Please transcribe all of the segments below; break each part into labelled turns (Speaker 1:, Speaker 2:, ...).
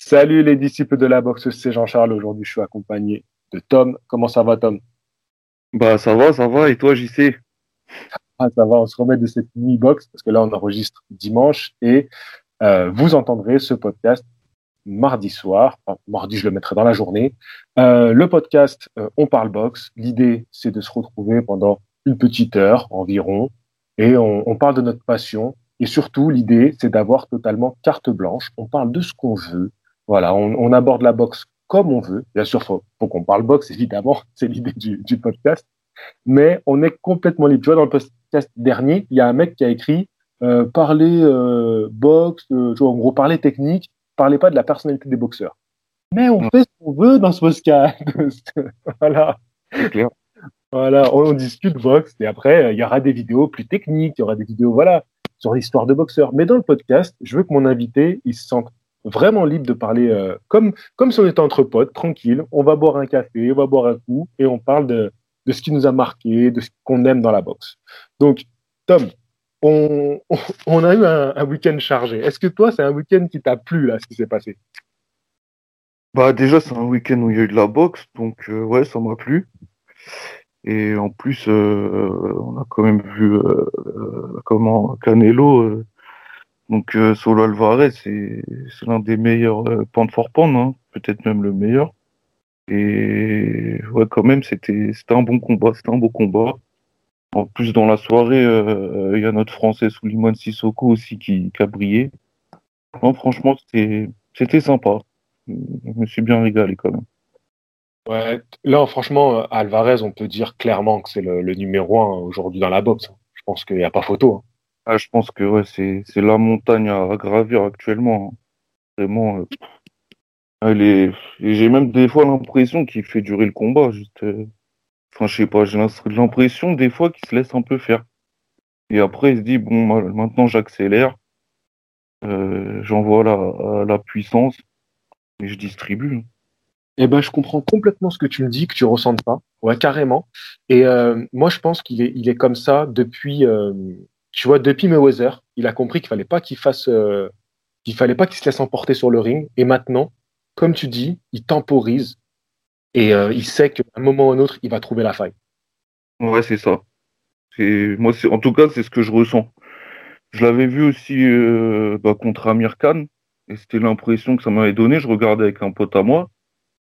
Speaker 1: Salut les disciples de la boxe, c'est Jean-Charles. Aujourd'hui, je suis accompagné de Tom. Comment ça va, Tom?
Speaker 2: Bah, ça va, ça va. Et toi, JC
Speaker 1: Ah, ça va, on se remet de cette mini-box parce que là, on enregistre dimanche et euh, vous entendrez ce podcast mardi soir. Enfin, mardi, je le mettrai dans la journée. Euh, le podcast, euh, on parle boxe. L'idée, c'est de se retrouver pendant une petite heure environ et on, on parle de notre passion. Et surtout, l'idée, c'est d'avoir totalement carte blanche. On parle de ce qu'on veut. Voilà, on, on, aborde la boxe comme on veut. Bien sûr, faut, faut qu'on parle boxe, évidemment. C'est l'idée du, du, podcast. Mais on est complètement libre. Tu vois, dans le podcast dernier, il y a un mec qui a écrit euh, parler euh, boxe, euh, tu vois, en gros, parler technique, parlez pas de la personnalité des boxeurs. Mais on fait ce qu'on veut dans ce podcast. voilà.
Speaker 2: C'est clair.
Speaker 1: Voilà, on, on, discute boxe et après, il y aura des vidéos plus techniques, il y aura des vidéos, voilà, sur l'histoire de boxeurs. Mais dans le podcast, je veux que mon invité, il se sente vraiment libre de parler euh, comme, comme si on était entre potes, tranquille. On va boire un café, on va boire un coup et on parle de, de ce qui nous a marqué, de ce qu'on aime dans la boxe. Donc, Tom, on, on a eu un, week-end chargé. Est-ce que toi, c'est un week-end qui t'a plu, là, ce qui s'est passé?
Speaker 2: Bah, déjà, c'est un week-end où il y a eu de la boxe, donc euh, ouais, ça m'a plu. Et en plus, euh, on a quand même vu euh, comment Canelo donc euh, Solo Alvarez, c'est l'un des meilleurs euh, pound for hein, peut-être même le meilleur. Et ouais, quand même, c'était un bon combat, c'était un beau combat. En plus, dans la soirée, euh, il y a notre Français Soulimane Sissoko aussi qui, a brillé. Non, franchement, c'était sympa. Je me suis bien régalé quand même.
Speaker 1: Ouais, là, franchement, Alvarez, on peut dire clairement que c'est le, numéro un aujourd'hui dans la boxe. Je pense qu'il n'y a pas photo. Hein.
Speaker 2: Ah, je pense que ouais, c'est la montagne à, gravir actuellement. Vraiment. Euh, J'ai même des fois l'impression qu'il fait durer le combat. Euh... Enfin, je sais pas, j'ai l'impression des fois qu'il se laisse un peu faire. Et après, il se dit, bon, maintenant j'accélère, euh, j'envoie la, la puissance et je distribue.
Speaker 1: Eh ben, je comprends complètement ce que tu me dis, que tu ressentes pas. Ouais, carrément. Et moi, je pense qu'il est, il est comme ça depuis, tu vois, depuis Mayweather, il a compris qu'il fallait pas qu'il fasse, euh, qu'il fallait pas qu'il se laisse emporter sur le ring. Et maintenant, comme tu dis, il temporise et euh, il sait qu'à un moment ou un autre, il va trouver la faille.
Speaker 2: Ouais, c'est ça. Moi, c'est en tout cas, c'est ce que je ressens. Je l'avais vu aussi euh, bah, contre Amir Khan et c'était l'impression que ça m'avait donné. Je regardais avec un pote à moi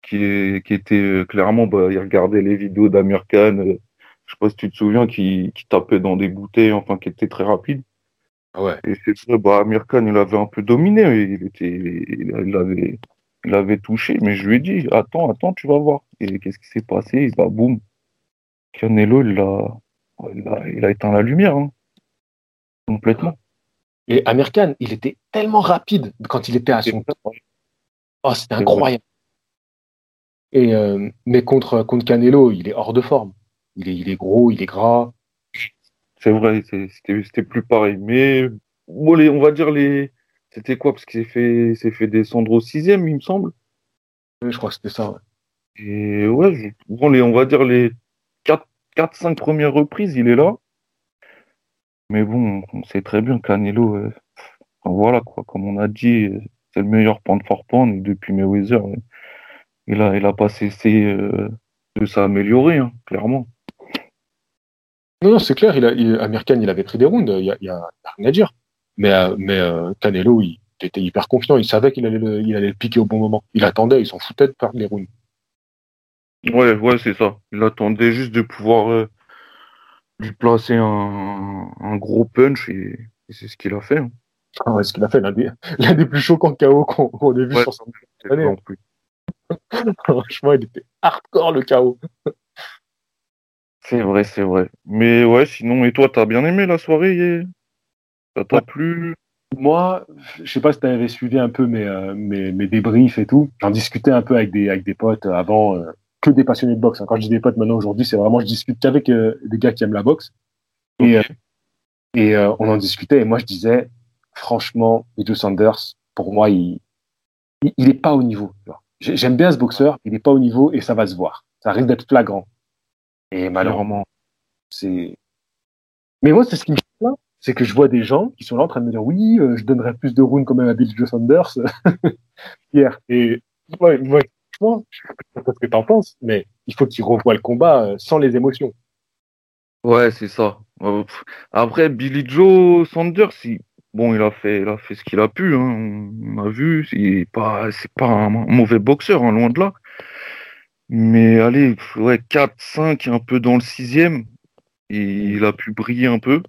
Speaker 2: qui, qui était clairement, bah, il regardait les vidéos d'Amir Khan je sais pas si tu te souviens, qui, qui tapait dans des bouteilles, enfin, qui était très rapide.
Speaker 1: Ouais.
Speaker 2: Et c'est vrai, bah, Amir Khan, il avait un peu dominé, il était, il avait, il avait touché, mais je lui ai dit, attends, attends, tu vas voir. Et qu'est-ce qui s'est passé? Et bah, boum. Canelo, il a, il a, il a éteint la lumière, hein. Complètement.
Speaker 1: Et Amir Khan, il était tellement rapide quand il était à son. Oh, c'était incroyable. Et, euh, mais contre, contre Canelo, il est hors de forme. Il est, il est gros, il est gras.
Speaker 2: C'est vrai, c'était plus pareil. Mais bon, les, on va dire les. C'était quoi? Parce qu'il s'est fait, s'est fait descendre au sixième, il me semble.
Speaker 1: Oui, je crois que c'était ça. Ouais.
Speaker 2: Et ouais, je, bon, les, on va dire les 4-5 premières reprises, il est là. Mais bon, on sait très bien Canelo, euh, enfin, voilà quoi, comme on a dit, c'est le meilleur pound for pound et depuis Mayweather, il a, il a pas cessé euh, de s'améliorer, hein, clairement.
Speaker 1: Non, non, c'est clair, il a, il, Amir Khan, il avait pris des rounds, il y a, rien à dire. Mais, euh, mais euh, Canelo, il était hyper confiant, il savait qu'il allait, le, il allait le piquer au bon moment. Il attendait, il s'en foutait de perdre les rounds.
Speaker 2: Ouais, ouais, c'est ça. Il attendait juste de pouvoir euh, lui placer un, un, gros punch et, et c'est ce qu'il a fait. Hein.
Speaker 1: Ah ouais, ce qu'il a fait, l'un des, plus choquants KO qu'on, ait vu
Speaker 2: ouais,
Speaker 1: sur son année. Franchement, il était hardcore le KO.
Speaker 2: C'est vrai, c'est vrai. Mais ouais, sinon, et toi, t'as bien aimé la soirée Ça t'a
Speaker 1: ouais.
Speaker 2: plu?
Speaker 1: Moi, je sais pas si t'avais suivi un peu mes, euh, mes, mes débriefs et tout. J'en discutais un peu avec des, avec des potes avant, euh, que des passionnés de boxe. Hein. Quand je dis des potes maintenant aujourd'hui, c'est vraiment, je discute qu'avec euh, des gars qui aiment la boxe. Et, okay. et on en discutait et moi, je disais, franchement, Edu Sanders, pour moi, il, il, il est pas au niveau. J'aime bien ce boxeur, il n'est pas au niveau et ça va se voir. Ça risque d'être flagrant. Et malheureusement, c'est. Mais moi, c'est ce qui me plaint, c'est que je vois des gens qui sont là en train de me dire oui, euh, je donnerais plus de rounds quand même à Bill Joe Sanders hier. Et ouais, ouais, je sais pas ce que t'en penses, mais il faut qu'il revoie le combat euh, sans les émotions.
Speaker 2: Ouais, c'est ça. Après, Billy Joe Sanders, il... bon, il a fait, il a fait ce qu'il a pu. Hein. On a vu, c'est pas, c'est pas un mauvais boxeur, hein, loin de là. Mais allez, ouais, 4, 5, un peu dans le sixième, il a pu briller un peu.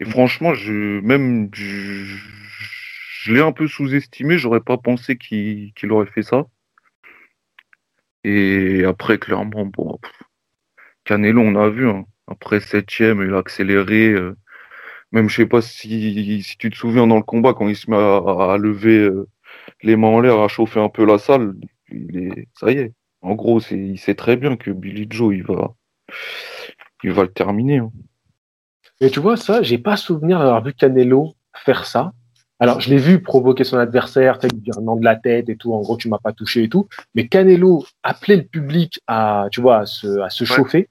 Speaker 2: Et franchement, je, même, je, l'ai un peu sous-estimé. J'aurais pas pensé qu'il aurait fait ça. Et après, clairement, bon, Canelo, on a vu. Hein. Après septième, il a accéléré. Euh, même, je sais pas si, si tu te souviens dans le combat, quand il se met à, lever euh, les mains en l'air, à chauffer un peu la salle, ça y est. En gros, il sait très bien que Billy Joe, il va, il va le terminer. Hein.
Speaker 1: Mais tu vois, ça, j'ai pas souvenir d'avoir vu Canelo faire ça. Alors, je l'ai vu provoquer son adversaire, lui dire non de la tête et tout. En gros, tu m'as pas touché et tout. Mais Canelo appeler le public à, tu vois, à se, à se chauffer.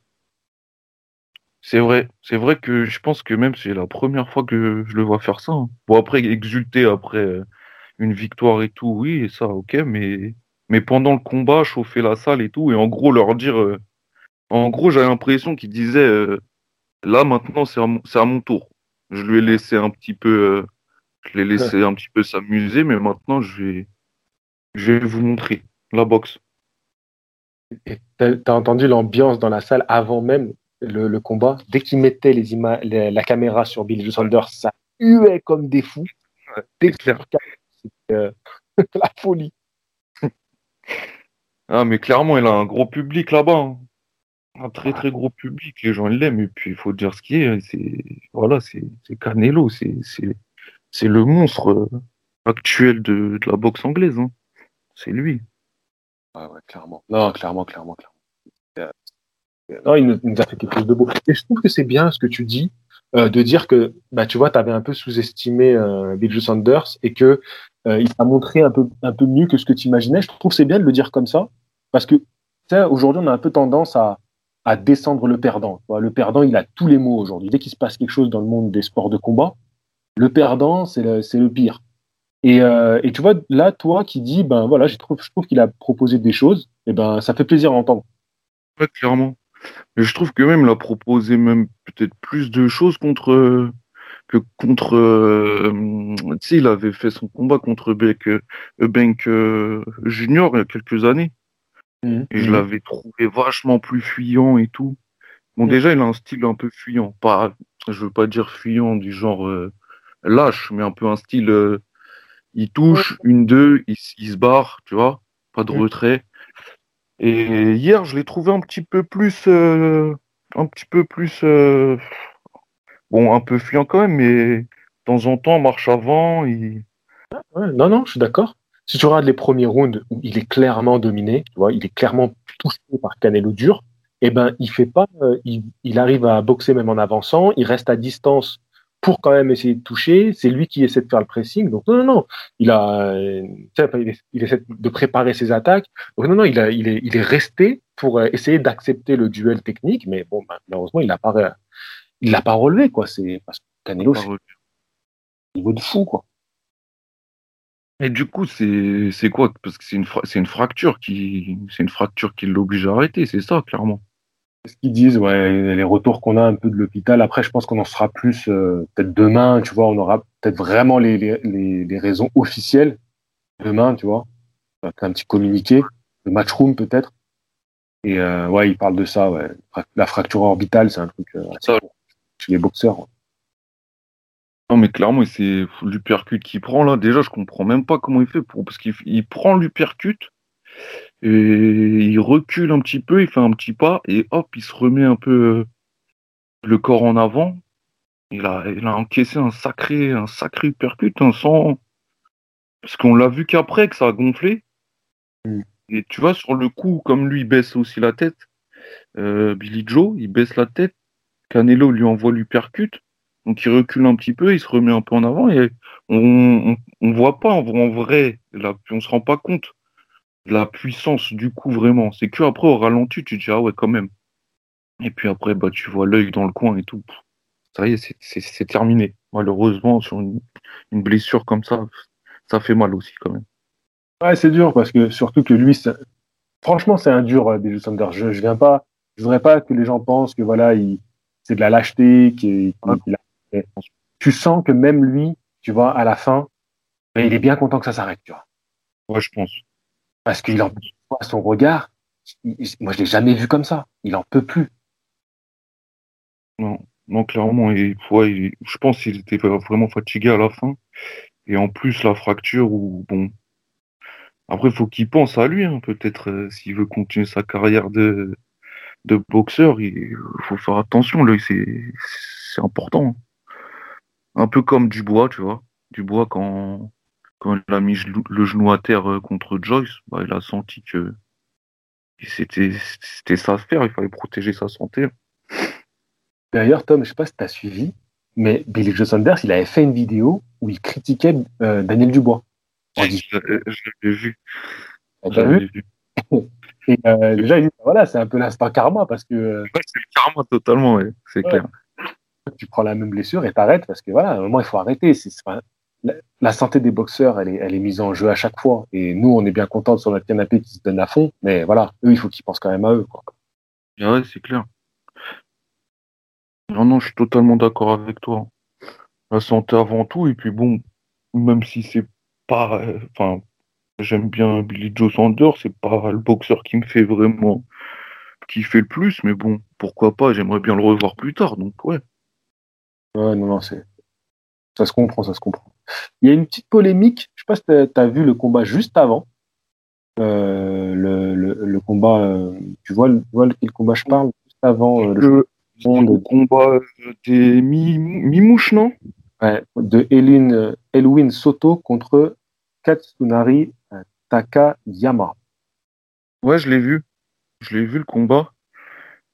Speaker 2: C'est vrai. C'est vrai que je pense que même c'est la première fois que je le vois faire ça. Hein. Bon, après, exulter après euh, une victoire et tout, oui, et ça, ok. Mais, mais pendant le combat, chauffer la salle et tout. Et en gros, leur dire. Euh, en gros, j'ai l'impression qu'il disait euh, Là, maintenant, c'est à, mon tour. Je lui ai laissé un petit peu, euh, je l'ai laissé un petit peu s'amuser, mais maintenant, je vais, je vais vous montrer la boxe.
Speaker 1: Et t'as as entendu l'ambiance dans la salle avant même le, combat? Dès qu'il mettait les la caméra sur Billy Saunders, ça huait comme des fous. c'était euh, la folie.
Speaker 2: Ah, mais clairement, il a un gros public là-bas. Hein un très très gros public, les gens l'aiment, et puis il faut dire ce qui est, c'est voilà, c'est Canelo, c'est c'est le monstre euh, actuel de, de la boxe anglaise, hein. c'est lui.
Speaker 1: Ouais, ouais, clairement. Non, clairement, clairement, clairement. Euh, non, il nous, a fait quelque chose de beau. Et je trouve que c'est bien ce que tu dis, euh, de dire que, bah, tu vois, tu avais un peu sous-estimé euh, Bill Sanders et que euh, il t'a montré un peu, un peu mieux que ce que tu imaginais. Je trouve c'est bien de le dire comme ça, parce que aujourd'hui, on a un peu tendance à, à descendre le perdant. Le perdant, il a tous les mots aujourd'hui. Dès qu'il se passe quelque chose dans le monde des sports de combat, le perdant, c'est le, le, pire. Et, euh, et, tu vois, là, toi qui dis, ben voilà, je trouve, je trouve qu'il a proposé des choses, et eh ben ça fait plaisir à entendre.
Speaker 2: Ouais, clairement. Mais je trouve que même il a proposé même peut-être plus de choses contre que contre. Euh, tu sais, il avait fait son combat contre Beck, euh, Bank euh, Junior il y a quelques années. Mmh. Et je l'avais trouvé vachement plus fuyant et tout. Bon, mmh. déjà, il a un style un peu fuyant. Pas, je veux pas dire fuyant du genre euh, lâche, mais un peu un style. Il touche, une, deux, il, se barre, tu vois. Pas de retrait. Et hier, je l'ai trouvé un petit peu plus. Un petit peu plus. Bon, un peu fuyant quand même, mais de temps en temps, marche avant. Il...
Speaker 1: non, non, je suis d'accord si tu regardes les premiers rounds où il est clairement dominé, il est clairement touché par Canelo dur, eh ben, il fait pas, euh, il, arrive à boxer même en avançant, il reste à distance pour quand même essayer de toucher. C'est lui qui essaie de faire le pressing. Donc non, non, non, il a, il, essaie de préparer ses attaques. Donc non, non, il, est, resté pour euh, essayer d'accepter le duel technique, mais bon, malheureusement, il l'a pas, il l'a pas relevé, quoi. C'est parce que Canelo, c'est niveau de fou, quoi.
Speaker 2: Et du coup, c'est quoi? Parce que c'est une, une fracture qui c'est une fracture qui l'oblige à arrêter, c'est ça, clairement.
Speaker 1: Ce qu'ils disent, ouais, les retours qu'on a un peu de l'hôpital. Après, je pense qu'on en sera plus euh, peut-être demain, tu vois, on aura peut-être vraiment les, les, les, raisons officielles demain, tu vois. Un petit communiqué, le matchroom peut-être. Et euh, ouais, ils parlent de ça, ouais. La fracture orbitale, c'est un truc euh, chez les boxeurs.
Speaker 2: Non, mais clairement, c'est l'uppercut qu'il prend là. Déjà, je comprends même pas comment il fait pour parce qu'il prend l'uppercut et il recule un petit peu, il fait un petit pas et hop, il se remet un peu euh, le corps en avant. Il a, il a encaissé un sacré, un sacré uppercut, un sang. Parce qu'on l'a vu qu'après que ça a gonflé. Mm. Et tu vois, sur le coup, comme lui il baisse aussi la tête, euh, Billy Joe, il baisse la tête. Canelo lui envoie l'uppercut. Donc il recule un petit peu, il se remet un peu en avant et on on, voit pas en, vrai, la, on se rend pas compte de la puissance du coup vraiment. C'est que après au ralenti tu te dis ah ouais quand même. Et puis après bah tu vois l'œil dans le coin et tout. ça y est, c'est terminé. Malheureusement, sur une, blessure comme ça, ça fait mal aussi quand même.
Speaker 1: Ouais, c'est dur parce que surtout que lui, franchement, c'est un dur, Billy Sanders. Je, je viens pas, je voudrais pas que les gens pensent que voilà, c'est de la lâcheté, tu sens que même lui, tu vois, à la fin, ben, il est bien content que ça s'arrête, tu vois.
Speaker 2: Ouais, je pense.
Speaker 1: Parce qu'il en son regard. moi, je l'ai jamais vu comme ça. Il en peut plus.
Speaker 2: Non, non clairement, il, je pense qu'il était vraiment fatigué à la fin. Et en plus, la fracture, ou bon. Après, il faut qu'il pense à lui, hein, peut-être, euh, s'il veut continuer sa carrière de, de boxeur, il faut faire attention, c'est important. Un peu comme Dubois, tu vois. Dubois, quand, quand il a mis le genou à terre euh, contre Joyce, bah, il a senti que c'était sa sphère, il fallait protéger sa santé.
Speaker 1: D'ailleurs, Tom, je sais pas si tu as suivi, mais Billy Joe Saunders, il avait fait une vidéo où il critiquait euh, Daniel Dubois.
Speaker 2: je, l'ai vu.
Speaker 1: vu, Et euh, déjà, il dit, voilà, c'est un peu l'instant karma parce que.
Speaker 2: c'est le karma totalement, c'est clair
Speaker 1: tu prends la même blessure et t'arrêtes parce que voilà, à un moment, il faut arrêter. la, santé des boxeurs, elle est, elle est mise en jeu à chaque fois. Et nous, on est bien contents sur notre canapé qui se donne à fond, mais voilà, eux, il faut qu'ils pensent quand même à eux. Quoi.
Speaker 2: Ah ouais, c'est clair. Non, non, je suis totalement d'accord avec toi. La santé avant tout, et puis bon, même si c'est pas. Enfin, j'aime bien Billy Joe Sanders, c'est pas le boxeur qui me fait vraiment. qui fait le plus, mais bon, pourquoi pas, j'aimerais bien le revoir plus tard, donc ouais.
Speaker 1: Ouais, non, non, c'est. Ça se comprend, ça se comprend. Il y a une petite polémique, je sais pas si tu as, vu le combat juste avant. Euh, le, le, combat, euh, tu vois, tu vois quel combat je parle Juste avant
Speaker 2: euh, le, le, combat des Mimouches, non?
Speaker 1: Ouais, De Elwin, Elwin Soto contre Katsunari Takayama.
Speaker 2: Ouais, je l'ai vu. Je l'ai vu le combat.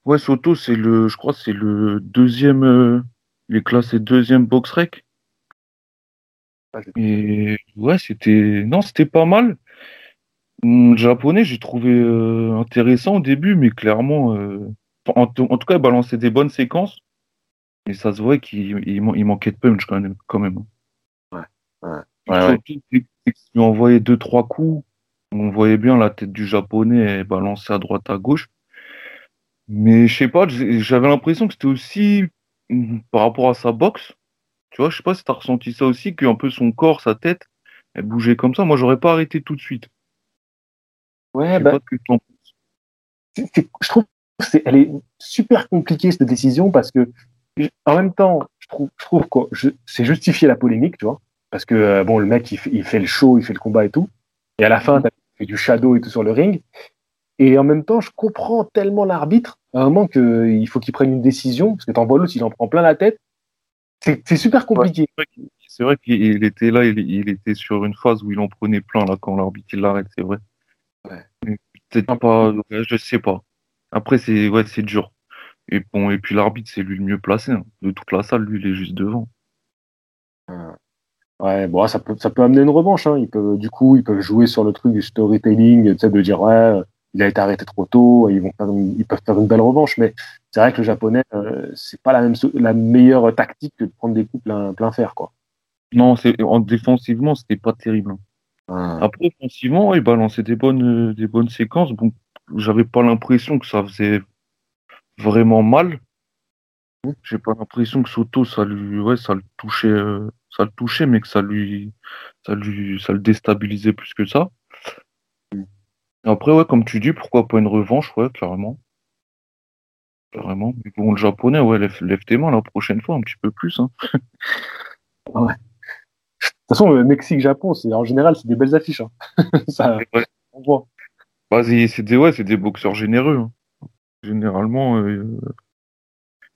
Speaker 2: Ouais, Soto, c'est le, je crois, c'est le deuxième il est classé deuxième box rec. Et ouais, c'était. Non, c'était pas mal. Le japonais, j'ai trouvé euh, intéressant au début, mais clairement, euh, en, tout cas, il balançait des bonnes séquences. Et ça se voit qu'il il, manquait de punch quand même. Quand même.
Speaker 1: Ouais, ouais. ouais,
Speaker 2: Il lui envoyait deux, trois coups. On voyait bien la tête du japonais balancer à droite, à gauche. Mais je sais pas, j'avais l'impression que c'était aussi par rapport à sa boxe, tu vois, je sais pas si tu as ressenti ça aussi, qu'un peu son corps, sa tête, elle bougeait comme ça. Moi, j'aurais pas arrêté tout de suite.
Speaker 1: Ouais, bah, je trouve qu'elle est super compliquée cette décision parce que, en même temps, je trouve, je trouve que c'est justifier la polémique, tu vois, parce que euh, bon, le mec, il fait, il fait, le show, il fait le combat et tout, et à la fin, mm. Fait du shadow et tout sur le ring, et en même temps, je comprends tellement l'arbitre à un moment qu'il faut qu'il prenne une décision, parce que t'envoies l'autre, il en prend plein la tête. C'est super compliqué.
Speaker 2: c'est vrai qu'il était là, il, était sur une phase où il en prenait plein là quand l'arbitre l'arrête, c'est vrai. Ouais. Peut-être pas, je sais pas. Après, c'est ouais, c'est dur. Et bon, et puis l'arbitre, c'est lui le mieux placé. Hein. De toute la salle, lui, il est juste devant.
Speaker 1: Ouais, bon, ça peut, ça peut amener une revanche. Hein. Ils peuvent, du coup, ils peuvent jouer sur le truc du storytelling, de dire ouais, il a été arrêté trop tôt, ils, vont ils peuvent faire une belle revanche, mais c'est vrai que le japonais, euh, c'est pas la, même, la meilleure tactique que de prendre des coups plein, plein fer. Quoi.
Speaker 2: Non, c'est, en défensivement, c'était pas terrible. Ah. Après, offensivement, il balançait des bonnes, des bonnes séquences. Bon, j'avais pas l'impression que ça faisait vraiment mal. J'ai pas l'impression que Soto, ça lui, ouais, ça le touchait, euh, ça le touchait, mais que ça lui, ça lui, ça le déstabilisait plus que ça. Après, ouais, comme tu dis, pourquoi pas une revanche, ouais, carrément. Carrément. Mais bon, le japonais, ouais, lève, tes mains la prochaine fois, un petit peu plus. Hein.
Speaker 1: ouais. De toute façon, Mexique-Japon, c'est en général, c'est des belles affiches. Hein. Ça, on voit.
Speaker 2: Bah, c'est des, ouais, des boxeurs généreux. Hein. Généralement, euh,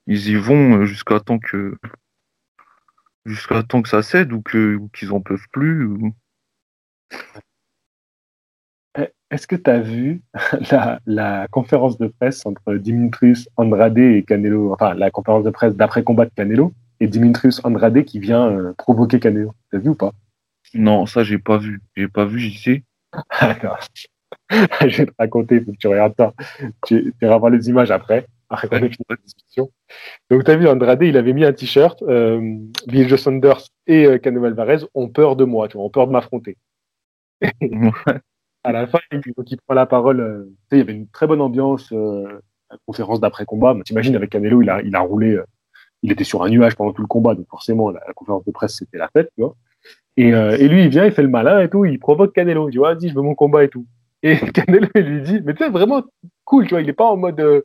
Speaker 2: ils y vont euh, jusqu'à temps que jusqu'à temps que ça cède ou que qu'ils en peuvent plus.
Speaker 1: Est-ce que tu as vu la, conférence de presse entre Dimitrius Andrade et Canelo, enfin la conférence de presse d'après-combat de Canelo et Dimitrius Andrade qui vient euh, provoquer Canelo T'as vu ou pas?
Speaker 2: Non, ça j'ai pas vu. J'ai pas vu, j'y sais.
Speaker 1: Je vais te raconter, faut que tu regardes ça. Tu, tu vas voir les images après. Ait fini la discussion. Donc, tu as vu, Andrade, il avait mis un t-shirt, euh, Bill Joe Saunders et euh, Canelo Alvarez ont peur de moi, tu vois, ont peur de m'affronter. à la fin, il, il prend la parole. Euh, tu sais, il y avait une très bonne ambiance, euh, la conférence d'après-combat. T'imagines, avec Canelo, il a, il a roulé, euh, il était sur un nuage pendant tout le combat, donc forcément, la, la conférence de presse, c'était la fête, tu vois. Et, euh, et lui, il vient, il fait le malin et tout, il provoque Canelo, il dit, je veux mon combat et tout. Et Canelo, il lui dit, mais tu sais, vraiment cool, tu vois, il est pas en mode,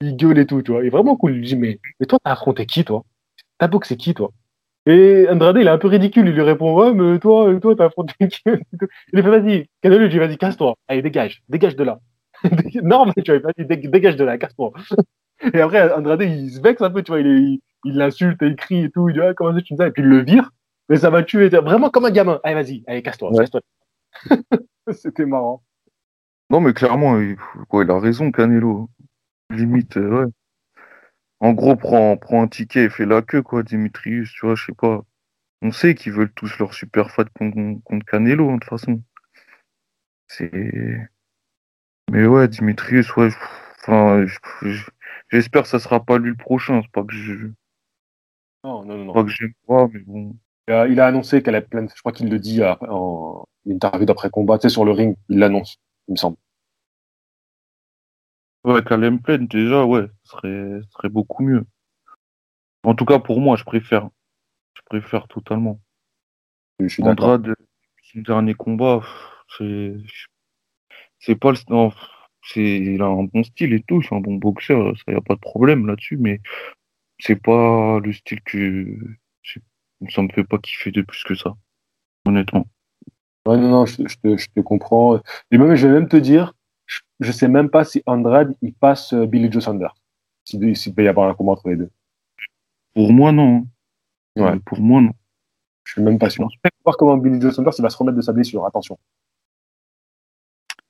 Speaker 1: il gueule et tout, tu vois, il est vraiment cool. Il lui dit, mais, mais toi, t'as affronté qui, toi? T'as boxé qui, toi? Et Andrade, il est un peu ridicule, il lui répond, ouais, mais toi, toi, t'as affronté qui? Il lui fait, vas-y, Canelo, dit, vas-y, casse-toi, allez, dégage, dégage de là. non, mais tu vois, vas-y, dé- dégage de là, casse-toi. et après, Andrade, il se vexe un peu, tu vois, il l'insulte, il crie et tout, il dit, ah, comment ça, tu me dis Et puis il le vire, mais ça va tuer, vraiment comme un gamin. Allez, vas-y, allez, casse-toi,
Speaker 2: Ouais.
Speaker 1: casse-toi. C'était marrant.
Speaker 2: Non, mais clairement, il, quoi, il a raison, Canelo. Limite, euh, ouais. En gros, prends, prends un ticket et fais la queue, quoi, Dimitrius, tu vois, je sais pas. On sait qu'ils veulent tous leur super fight contre, contre Canelo, hein, de toute façon. C'est. Mais ouais, Dimitrius, ouais, enfin, je- je- j'espère que ça sera pas lui le prochain. C'est pas que je,
Speaker 1: Non, non, non.
Speaker 2: pas que j'aime pas, mais bon.
Speaker 1: Il a, il a annoncé qu'elle a plein de... Je crois qu'il le dit euh, en interview d'après-combat, tu sais, sur le ring, il l'annonce, il me semble.
Speaker 2: Ouais, Calem Plaine, déjà, ouais, ce serait, ce serait beaucoup mieux. En tout cas, pour moi, je préfère. Je préfère totalement.
Speaker 1: Je suis d'accord.
Speaker 2: Andrade, son dernier combat, c'est, c'est pas le, non, c'est, il a un bon style et tout, c'est un bon boxeur, ça y a pas de problème là-dessus, mais c'est pas le style que, ça me fait pas kiffer de plus que ça, honnêtement.
Speaker 1: Ouais, non, non, je, je te, je te comprends. Et même, je vais même te dire, je, sais même pas si Andrade, il passe euh, Billy Joe Saunders. S'il peut y avoir un combat entre les deux.
Speaker 2: Pour moi, non.
Speaker 1: Ouais.
Speaker 2: Euh, Pour moi, non.
Speaker 1: Je suis même pas sûr. Je vais voir comment Billy Joe Saunders, il va se remettre de sa blessure. Attention.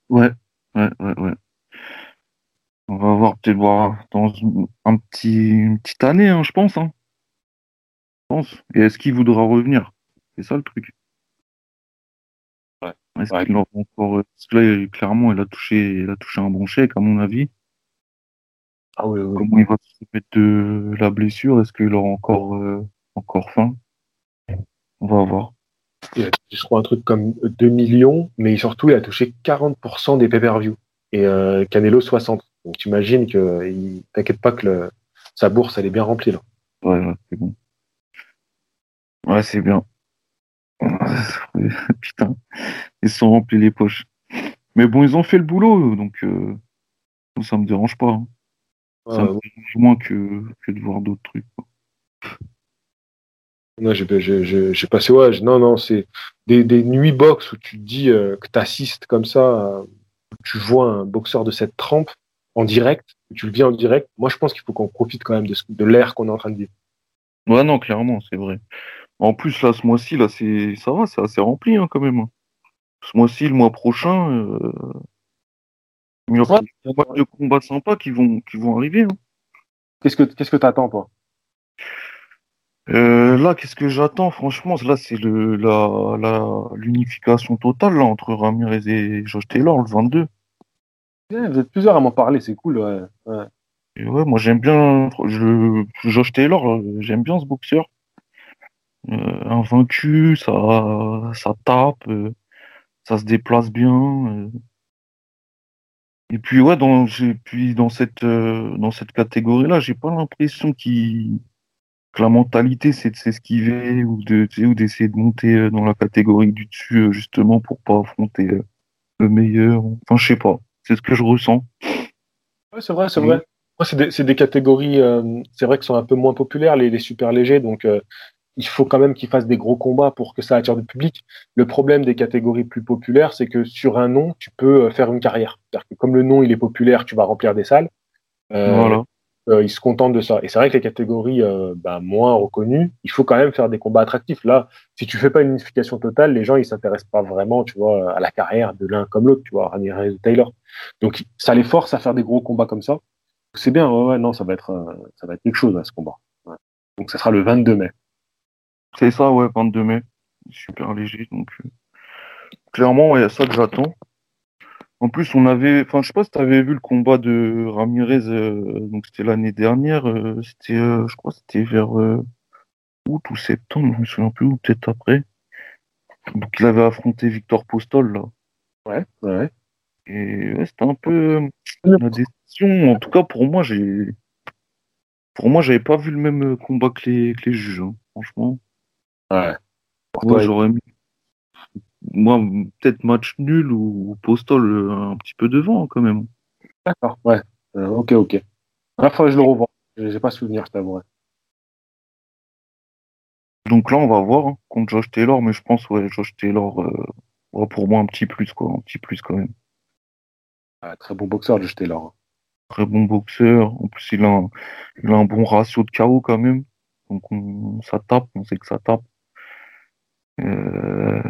Speaker 2: Ouais, ouais, ouais, ouais. On va voir peut-être voir dans un petit, une petite année, hein, je pense, hein. Je pense. Et est-ce qu'il voudra revenir? C'est ça le truc. Est-ce
Speaker 1: Ouais.
Speaker 2: qu'il aura encore, parce que là, clairement, il a touché, il a touché un bon chèque, à mon avis.
Speaker 1: Ah oui, oui.
Speaker 2: Comment il va se remettre de la blessure? Est-ce qu'il aura encore, euh, encore faim? On va voir.
Speaker 1: Je crois, un truc comme 2 millions, mais surtout, il a touché 40% des pay-per-view. Et euh, Canelo, 60. Donc, tu imagines que, il- t'inquiète pas que le- sa bourse, elle est bien remplie, là.
Speaker 2: Ouais, ouais, c'est bon. Ouais, c'est bien. Putain, ils se sont remplis les poches. Mais bon, ils ont fait le boulot, donc euh, ça me dérange pas. hein. Ça
Speaker 1: Ouais,
Speaker 2: me dérange moins que, que de voir d'autres trucs. quoi.
Speaker 1: Non, j'ai passé, ouais, non, non, c'est des, des nuits box où tu te dis euh, que tu assistes comme ça, euh, tu vois un boxeur de cette trempe en direct, tu le vis en direct. Moi, je pense qu'il faut qu'on profite quand même de, de l'ère qu'on est en train de vivre.
Speaker 2: Ouais, non, clairement, c'est vrai. En plus, là, ce mois-ci, là, c'est, ça va, c'est assez rempli, hein, quand même. Ce mois-ci, le mois prochain, euh, il y aura
Speaker 1: Ouais.
Speaker 2: pas mal de combats sympas qui vont, qui vont arriver. hein.
Speaker 1: Qu'est-ce que qu'est-ce que t'attends, toi?
Speaker 2: Euh, là, qu'est-ce que j'attends? Franchement, là, c'est le, la, la, l'unification totale, là, entre Ramirez et Josh Taylor, le 22.
Speaker 1: Ouais, Vous êtes plusieurs à m'en parler, c'est cool. Ouais. Ouais.
Speaker 2: Et ouais, moi, j'aime bien, je, Josh Taylor, euh, j'aime bien ce boxeur. Euh, invaincu, ça, ça tape, euh, ça se déplace bien. euh. Et puis, ouais, dans, puis dans cette, dans cette catégorie-là, j'ai pas l'impression qu'il, que la mentalité, c'est de s'esquiver ou de, d'essayer de monter dans la catégorie du dessus, justement, pour pas affronter le meilleur. Enfin, je sais pas. C'est ce que je ressens.
Speaker 1: C'est vrai, c'est vrai. Moi, c'est des, des catégories, euh, c'est vrai, qui sont un peu moins populaires, les, les super légers. Donc, euh, il faut quand même qu'ils fassent des gros combats pour que ça attire du public. Le problème des catégories plus populaires, c'est que sur un nom, tu peux euh, faire une carrière. C'est-à-dire que comme le nom, il est populaire, tu vas remplir des salles. Euh,
Speaker 2: Voilà.
Speaker 1: euh, ils se contentent de ça. Et c'est vrai que les catégories euh, bah, moins reconnues, il faut quand même faire des combats attractifs. Là, si tu fais pas une unification totale, les gens ils s'intéressent pas vraiment, tu vois, à la carrière de l'un comme l'autre, tu vois, Ramirez ou Taylor. Donc ça les force à faire des gros combats comme ça. C'est bien, ouais, ouais, non, ça va être, ça va être quelque chose à ce combat. Ouais. Donc ça sera le 22 mai.
Speaker 2: C'est ça, ouais, 22 mai. Super léger, donc. euh, Clairement, il y a ça que j'attends. En plus, on avait, enfin, je sais pas si tu avais vu le combat de Ramirez, euh, donc c'était l'année dernière, euh, c'était, euh, je crois, c'était vers août ou septembre, je me souviens plus, ou peut-être après. Donc il avait affronté Victor Postol là.
Speaker 1: Ouais, ouais.
Speaker 2: Et ouais, c'était un peu la décision. En tout cas, pour moi, j'ai, pour moi, j'avais pas vu le même combat que les, que les juges, hein, franchement.
Speaker 1: Ouais.
Speaker 2: Ouais, j'aurais mis moi, peut-être match nul ou, Postol euh, un petit peu devant quand même.
Speaker 1: D'accord, ouais. Euh, ok, ok. La fois, je le revois. J'ai pas souvenir, je t'avouerai.
Speaker 2: Donc là, on va voir hein, contre Josh Taylor, mais je pense, ouais, Josh Taylor, euh, pour moi, un petit plus, quoi. Un petit plus quand même.
Speaker 1: très bon boxeur, Josh Taylor. Hein.
Speaker 2: Très bon boxeur. En plus, il a un, il a un bon ratio de KO quand même. Donc, ça tape, on sait que ça tape. Euh,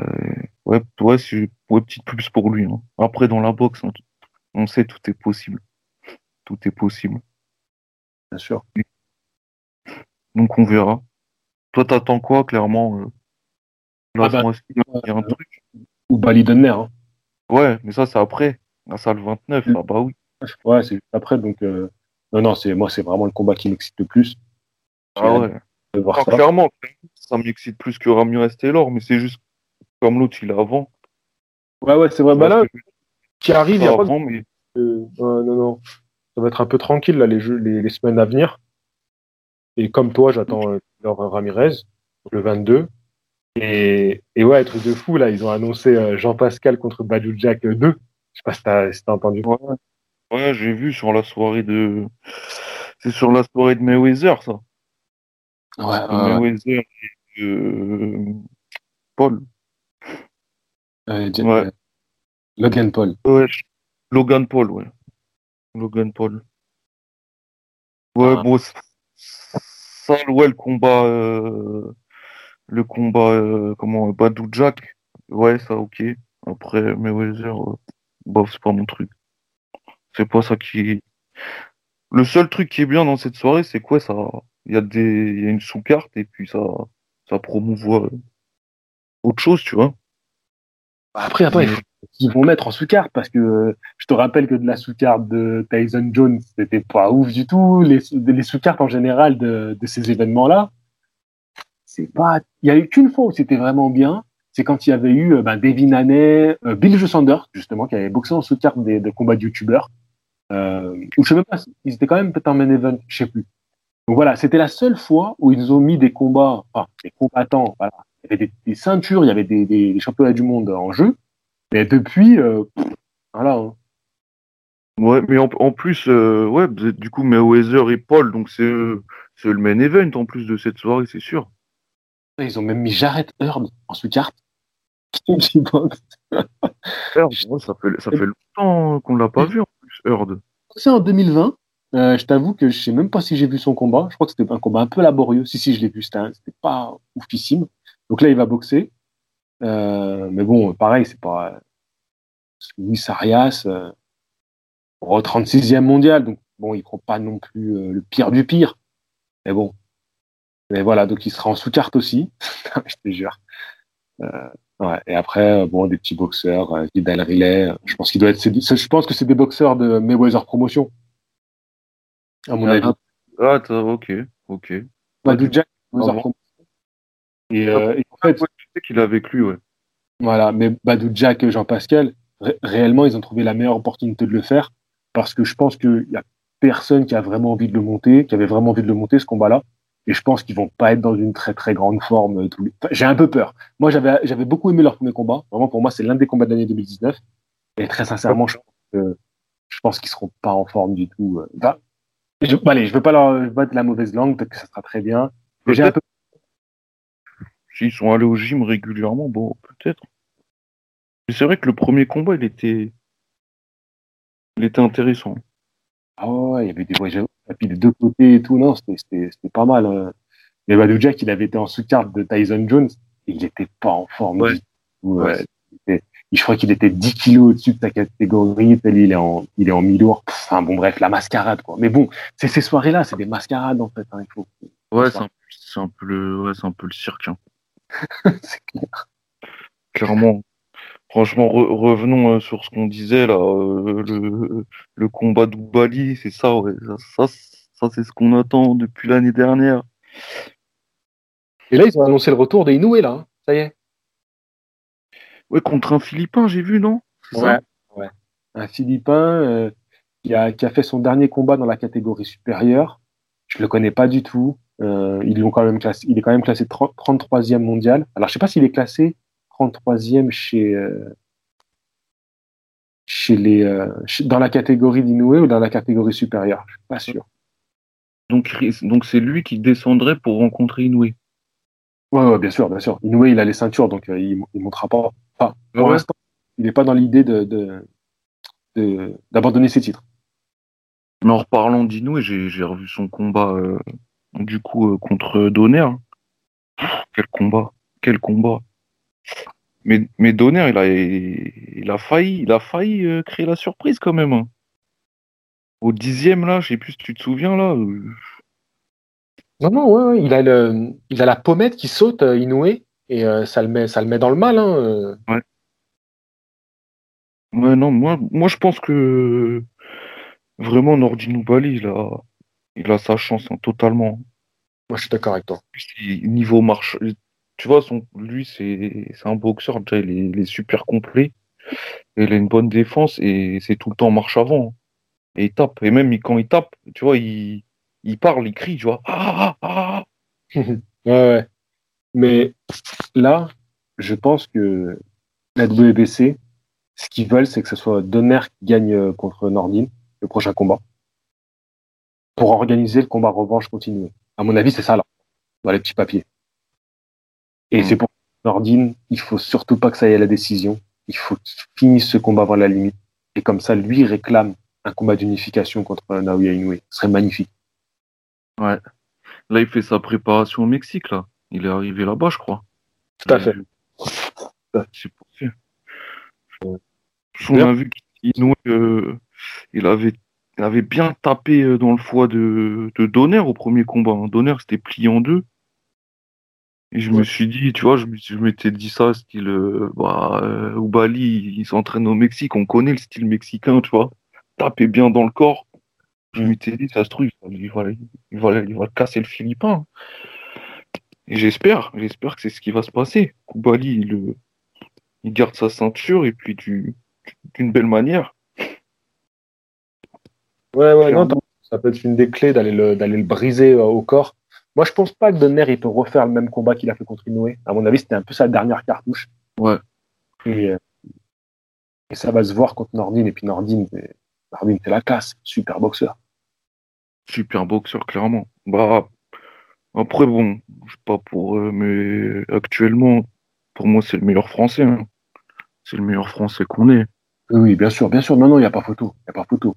Speaker 2: ouais, ouais, c'est ouais, petite plus pour lui. Hein. Après, dans la boxe, on, sait tout est possible. Tout est possible.
Speaker 1: Bien sûr.
Speaker 2: Donc on verra. Toi, t'attends quoi, clairement euh,
Speaker 1: ah bah, il y a un truc. Ou Bali Donner. Hein.
Speaker 2: Ouais, mais ça, c'est après. La salle 29, ah bah oui.
Speaker 1: Ouais, c'est après. Donc, euh, non, non, c'est moi, c'est vraiment le combat qui m'excite le plus.
Speaker 2: Ah ouais. Ah, clairement, ça m'excite plus que Ramirez Taylor, mais c'est juste comme l'autre il est avant.
Speaker 1: Ouais, ouais, c'est vrai. Bah là, qui arrive, il y a pas mais... Euh, non, non. Ça va être un peu tranquille là, les, jeux, les, semaines à venir. Et comme toi, j'attends euh, Ramirez, le 22. Et, et ouais, truc de fou, là, ils ont annoncé euh, Jean-Pascal contre Badou Jack 2. Je sais pas si t'as si entendu.
Speaker 2: Ouais, ouais j'ai vu sur la soirée de. C'est sur la soirée de Mayweather, ça.
Speaker 1: Ouais.
Speaker 2: Mayweather et euh, Paul.
Speaker 1: Euh, Logan Paul.
Speaker 2: Ouais, Logan Paul, ouais. Logan Paul. Ouais, ah. bon, ça, ouais, le combat, euh, le combat, euh, comment, Badou Jack, ouais, ça, ok. Après, Mayweather, bof, c'est pas mon truc. C'est pas ça qui. Le seul truc qui est bien dans cette soirée, c'est quoi ça? Il y a des, il y a une sous-carte et puis ça, ça promouvoit autre chose, tu vois.
Speaker 1: Bah, après, attends, ils vont mettre en sous-carte parce que je te rappelle que de la sous-carte de Tyson Jones, c'était pas ouf du tout. Les, les sous-cartes en général de, de ces événements-là, c'est pas. Il y a eu qu'une fois où c'était vraiment bien. C'est quand il y avait eu ben, Devin Haney, euh, Bill Joe Sanders, justement, qui avait boxé en sous-carte des, de combats de youtubeurs. Euh, ou je sais même pas, ils étaient quand même peut-être en main event, je sais plus. Donc voilà, c'était la seule fois où ils ont mis des combats, enfin, des combattants, voilà, il y avait des, ceintures, il y avait des, championnats du monde en jeu. Mais depuis, euh, voilà. Hein.
Speaker 2: Ouais, mais en, plus, euh, ouais, du coup, Mayweather et Paul, donc c'est le main event en plus de cette soirée, c'est sûr.
Speaker 1: Ils ont même mis Jarrett Heard en sous-carte.
Speaker 2: Ça fait, ça fait longtemps qu'on l'a pas vu en plus, Heard.
Speaker 1: C'est en 2020. Euh, je t'avoue que je sais même pas si j'ai vu son combat. Je crois que c'était un combat un peu laborieux. Si, si, je l'ai vu. C'était pas oufissime. Donc là, il va boxer. Euh, mais bon, pareil, c'est pas. Luis Arias, euh, 36e mondial, donc bon, il prend pas non plus euh, le pire du pire. Mais bon. Mais voilà, donc il sera en sous-carte aussi, je te jure. Euh. Et après, euh, bon, des petits boxeurs, Vidal Riley, je pense qu'il doit être. Je pense que c'est des boxeurs de Mayweather Promotion. À mon avis.
Speaker 2: Ah, ok, ok.
Speaker 1: Bah, Jack.
Speaker 2: Et, euh, en fait, qu'il a avec lui, ouais.
Speaker 1: Voilà, mais Badou Jack et Jean-Pascal, réellement, ils ont trouvé la meilleure opportunité de le faire parce que je pense qu'il y a personne qui a vraiment envie de le monter, qui avait vraiment envie de le monter ce combat-là. Et je pense qu'ils vont pas être dans une très très grande forme. Euh, j'ai un peu peur. Moi, j'avais beaucoup aimé leur premier combat. Vraiment, pour moi, c'est l'un des combats de l'année 2019. Et très sincèrement, je pense, qu'ils seront pas en forme du tout. Euh. Enfin, je, allez, je veux pas leur battre la mauvaise langue, peut-être que ça sera très bien. J'ai un peu
Speaker 2: S'ils sont allés au gym régulièrement, bon, peut-être. Mais c'est vrai que le premier combat, il était. Il était intéressant.
Speaker 1: Ah ouais, il y avait des voyages des deux côtés et tout. Non, c'était pas mal. Hein. Mais Badou Jack, il avait été en sous-carte de Tyson Jones. Et il n'était pas en forme.
Speaker 2: Ouais.
Speaker 1: ouais. Je crois qu'il était 10 kilos au-dessus de sa catégorie. Il est en, il est en mi-lourd. Enfin, bon, bref, la mascarade, quoi. Mais bon, c'est ces soirées-là, c'est des mascarades, en fait. Hein, il faut,
Speaker 2: ouais, c'est un, un, peu le, ouais, c'est un peu le cirque. Hein.
Speaker 1: c'est clair.
Speaker 2: Clairement. Franchement, revenons sur ce qu'on disait là, le, le, combat d'Oubali, c'est ça, ouais. ça, ça, c'est ce qu'on attend depuis l'année dernière.
Speaker 1: Et là, ils ont annoncé le retour des Inoue, là, hein. ça y est.
Speaker 2: Ouais, contre un Philippin, j'ai vu, non?
Speaker 1: Ouais, ouais. Un Philippin qui, a, qui a fait son dernier combat dans la catégorie supérieure. Je le connais pas du tout. Euh, ils quand même classé, il est quand même classé 33e mondial. Alors, je sais pas s'il est classé 33e chez, euh, chez les, euh, dans la catégorie d'Inoue ou dans la catégorie supérieure. Je suis pas sûr.
Speaker 2: Donc, donc c'est lui qui descendrait pour rencontrer Inoue?
Speaker 1: Ouais, bien sûr, bien sûr. Inoue, il a les ceintures, donc il, il montera pas. Enfin, pour l'instant, il n'est pas dans l'idée de, d'abandonner de, ses titres.
Speaker 2: Mais en reparlant d'Inoue, j'ai revu son combat du coup euh, contre Donner. Quel combat, quel combat. Mais, mais Donner, il a, il a failli, il a failli euh, créer la surprise quand même. Hein. Au dixième là, je sais plus si tu te souviens là. Euh.
Speaker 1: Non, non, ouais, il a le, il a la pommette qui saute, Inoue, et ça le met, ça le met dans le mal. Hein,
Speaker 2: ouais. Ouais, non, moi, moi je pense que vraiment Nordin Bali, il a, il a sa chance hein, totalement.
Speaker 1: Moi, je suis d'accord avec toi.
Speaker 2: Niveau marche, tu vois, son, lui, c'est un boxeur, déjà, il est, super complet. Il a une bonne défense et c'est tout le temps marche avant. Hein. Et il tape. Et même quand il tape, tu vois, il, parle, il crie, tu vois. Ah, ah, ah,
Speaker 1: ouais, ouais. Mais là, je pense que la WBC, ce qu'ils veulent, c'est que ce soit Donner qui gagne euh, contre Nordin, le prochain combat pour organiser le combat revanche continué. À mon avis, c'est ça là, dans les petits papiers. Et hmm. c'est pour Nordine, il faut surtout pas que ça aille à la décision. Il faut finir ce combat avant la limite. Et comme ça, lui réclame un combat d'unification contre Naoya Inoue. Ce serait magnifique.
Speaker 2: Ouais. Là, il fait sa préparation au Mexique, là. Il est arrivé là-bas, je crois.
Speaker 1: Tout à fait.
Speaker 2: C'est pour ça. On a vu qu'Inoue, euh, il avait il avait bien tapé euh, dans le foie de, de Donner au premier combat. Hein. Donner, c'était plié en deux. Et je me suis dit, tu vois, je, m'étais dit ça, style, euh, bah, euh, Oubali, il s'entraîne au Mexique, on connaît le style mexicain, tu vois. Taper bien dans le corps. Je m'étais dit, ça se trouve, il va, il va, il va casser le Philippin. Et j'espère, j'espère que c'est ce qui va se passer. Oubali, il, il garde sa ceinture et puis d'une belle manière.
Speaker 1: Ouais, ouais, non, ça peut être une des clés d'aller le, briser euh, au corps. Moi, je pense pas que Donner il peut refaire le même combat qu'il a fait contre Inoue. À mon avis, c'était un peu sa dernière cartouche.
Speaker 2: Ouais.
Speaker 1: Et, euh, ça va se voir contre Nordine. Et puis Nordine, Nordine c'est la classe. Super boxeur.
Speaker 2: Super boxeur, clairement. Bah, après, bon, je sais pas pour eux, mais actuellement, pour moi, c'est le meilleur français. Hein. C'est le meilleur français qu'on ait.
Speaker 1: Oui, bien sûr, bien sûr. Non, non, il n'y a pas photo. Il n'y a pas photo.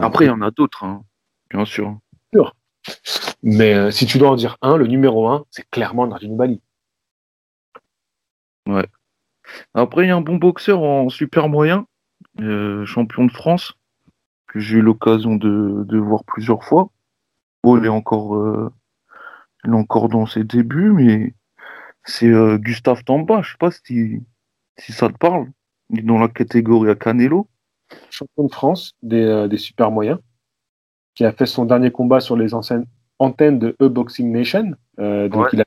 Speaker 2: Après, il y en a d'autres, hein, bien sûr.
Speaker 1: sûr. Mais euh, si tu dois en dire un, le numéro un, c'est clairement Nardine Bali.
Speaker 2: Ouais. Après, il y a un bon boxeur en super moyen, euh, champion de France, que j'ai eu l'occasion de, voir plusieurs fois. Bon, il est encore, euh, il est encore dans ses débuts, mais c'est Gustave Tamba. Je sais pas si, si ça te parle. Il est dans la catégorie à Canelo
Speaker 1: champion de France des, euh, des, super moyens, qui a fait son dernier combat sur les anciennes antennes de E-Boxing Nation. Euh, donc il a,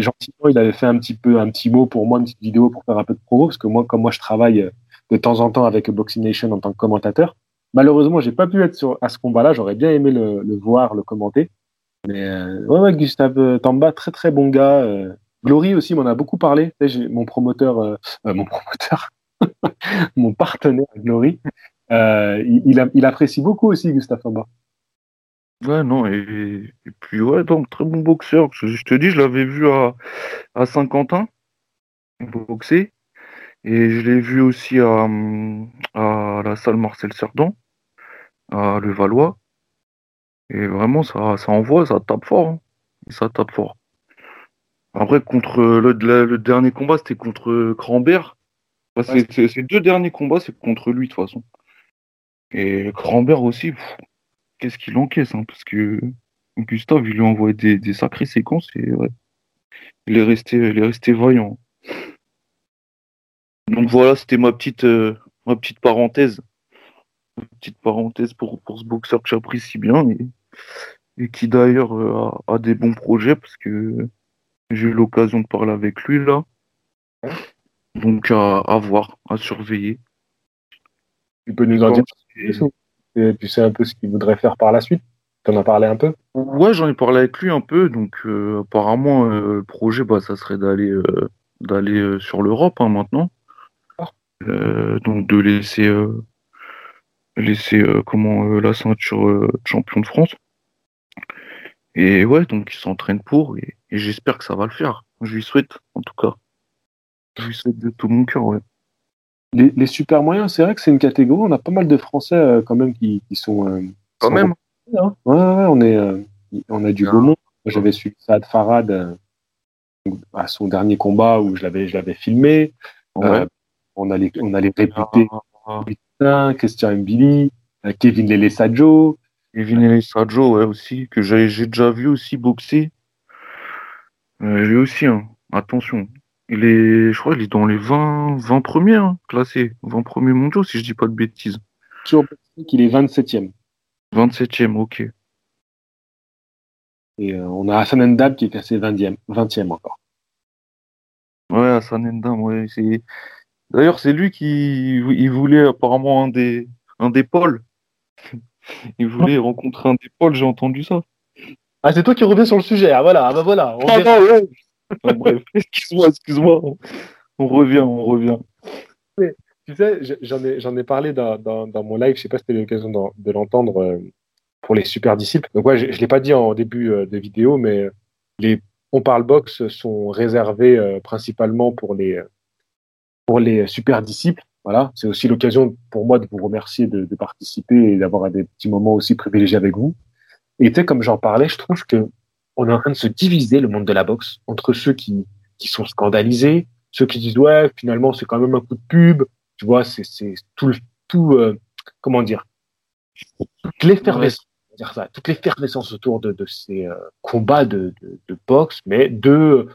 Speaker 1: gentiment, il avait fait un petit peu un petit mot pour moi, une petite vidéo pour faire un peu de promo, parce que moi, comme moi, je travaille euh, de temps en temps avec E-Boxing Nation en tant que commentateur. Malheureusement, j'ai pas pu être sur, à ce combat-là. J'aurais bien aimé le, le, voir, le commenter. Mais euh, ouais, ouais, Gustave Tamba, très très bon gars. Glory aussi m'en a beaucoup parlé. Mon promoteur, mon promoteur, mon partenaire Glory, euh, il, apprécie beaucoup aussi Gustave Famba.
Speaker 2: Ouais, non, et, puis ouais, donc très bon boxeur. Je, te dis, je l'avais vu à, à Saint-Quentin boxer, et je l'ai vu aussi à, à la salle Marcel Cerdan, à Le Valois. Et vraiment, ça, ça envoie, ça tape fort. Hein. Ça tape fort. Après, contre le, le dernier combat, c'était contre Crambert. ces deux derniers combats, c'est contre lui, de toute façon. Et Crambert aussi, qu'est-ce qu'il encaisse, hein, parce que Gustave, il lui a envoyé des, des sacrées séquences et ouais, il est resté, il est resté vaillant. Donc voilà, c'était ma petite, euh, ma petite parenthèse. Ma petite parenthèse pour, pour ce boxeur que j'apprécie bien et, et qui d'ailleurs euh, a, a des bons projets parce que j'ai eu l'occasion de parler avec lui là. Donc à, à voir, à surveiller.
Speaker 1: Tu peux nous en dire et tu sais un peu ce qu'il voudrait faire par la suite? Tu en as parlé un peu?
Speaker 2: Ouais, j'en ai parlé avec lui un peu. Donc euh, apparemment, euh, le projet, bah, ça serait d'aller euh, d'aller sur l'Europe hein, maintenant.
Speaker 1: Ah.
Speaker 2: Donc de laisser laisser comment la ceinture de champion de France. Et ouais, donc il s'entraîne pour et, et j'espère que ça va le faire. Je lui souhaite, en tout cas. Je lui souhaite de tout mon cœur, ouais.
Speaker 1: les, les super moyens, c'est vrai que c'est une catégorie. On a pas mal de Français euh, quand même qui, qui sont. euh,
Speaker 2: Quand
Speaker 1: sont
Speaker 2: même.
Speaker 1: hein. Ouais, ouais, on, est, euh, on a du
Speaker 2: Ah.
Speaker 1: beau monde. Moi, J'avais suivi Saad Farad euh, à son dernier combat où je l'avais je l'avais filmé.
Speaker 2: Ouais.
Speaker 1: Euh, on, a les, on a les réputés
Speaker 2: Ah,
Speaker 1: Christian Mbili, Kevin Lele Sadjo.
Speaker 2: Kevin Elisajo, ouais, aussi, que j'ai déjà vu aussi boxer. Euh, lui aussi, hein. Attention. Il est, je crois, il est dans les 20, 20 premiers, hein, classés. 20 premiers mondiaux, si je dis pas de bêtises.
Speaker 1: Sur qu'il est 27e.
Speaker 2: 27e, ok.
Speaker 1: Et euh, on a Hassan Ndab qui est classé 20e, 20e encore.
Speaker 2: Ouais, Hassan Ndam, ouais, c'est, d'ailleurs, c'est lui qui, il voulait apparemment un des, un des pôles. Il voulait rencontrer un des pôles, j'ai entendu ça.
Speaker 1: Ah, c'est toi qui reviens sur le sujet. Ah, voilà, ah, bah voilà. on
Speaker 2: Ah non, ouais. Enfin, bref, excuse-moi, excuse-moi. On revient, on revient.
Speaker 1: Tu sais, je- j'en ai, j'en ai parlé dans, dans, dans mon live, je sais pas si tu as eu l'occasion de l'entendre euh, pour les super disciples. Donc, ouais, je ne l'ai pas dit en début euh, de vidéo, mais les On parle box sont réservés euh, principalement pour les, euh, pour les super disciples. Voilà, c'est aussi l'occasion pour moi de vous remercier de, de participer et d'avoir des petits moments aussi privilégiés avec vous. Et tu sais, comme j'en parlais, je trouve que on est en train de se diviser le monde de la boxe entre ceux qui, qui sont scandalisés, ceux qui disent ouais, finalement c'est quand même un coup de pub, tu vois, c'est c'est tout le tout euh, comment dire? Toute l'effervescence, dire ça, toute l'effervescence autour de, de ces euh, combats de, de, de boxe, mais de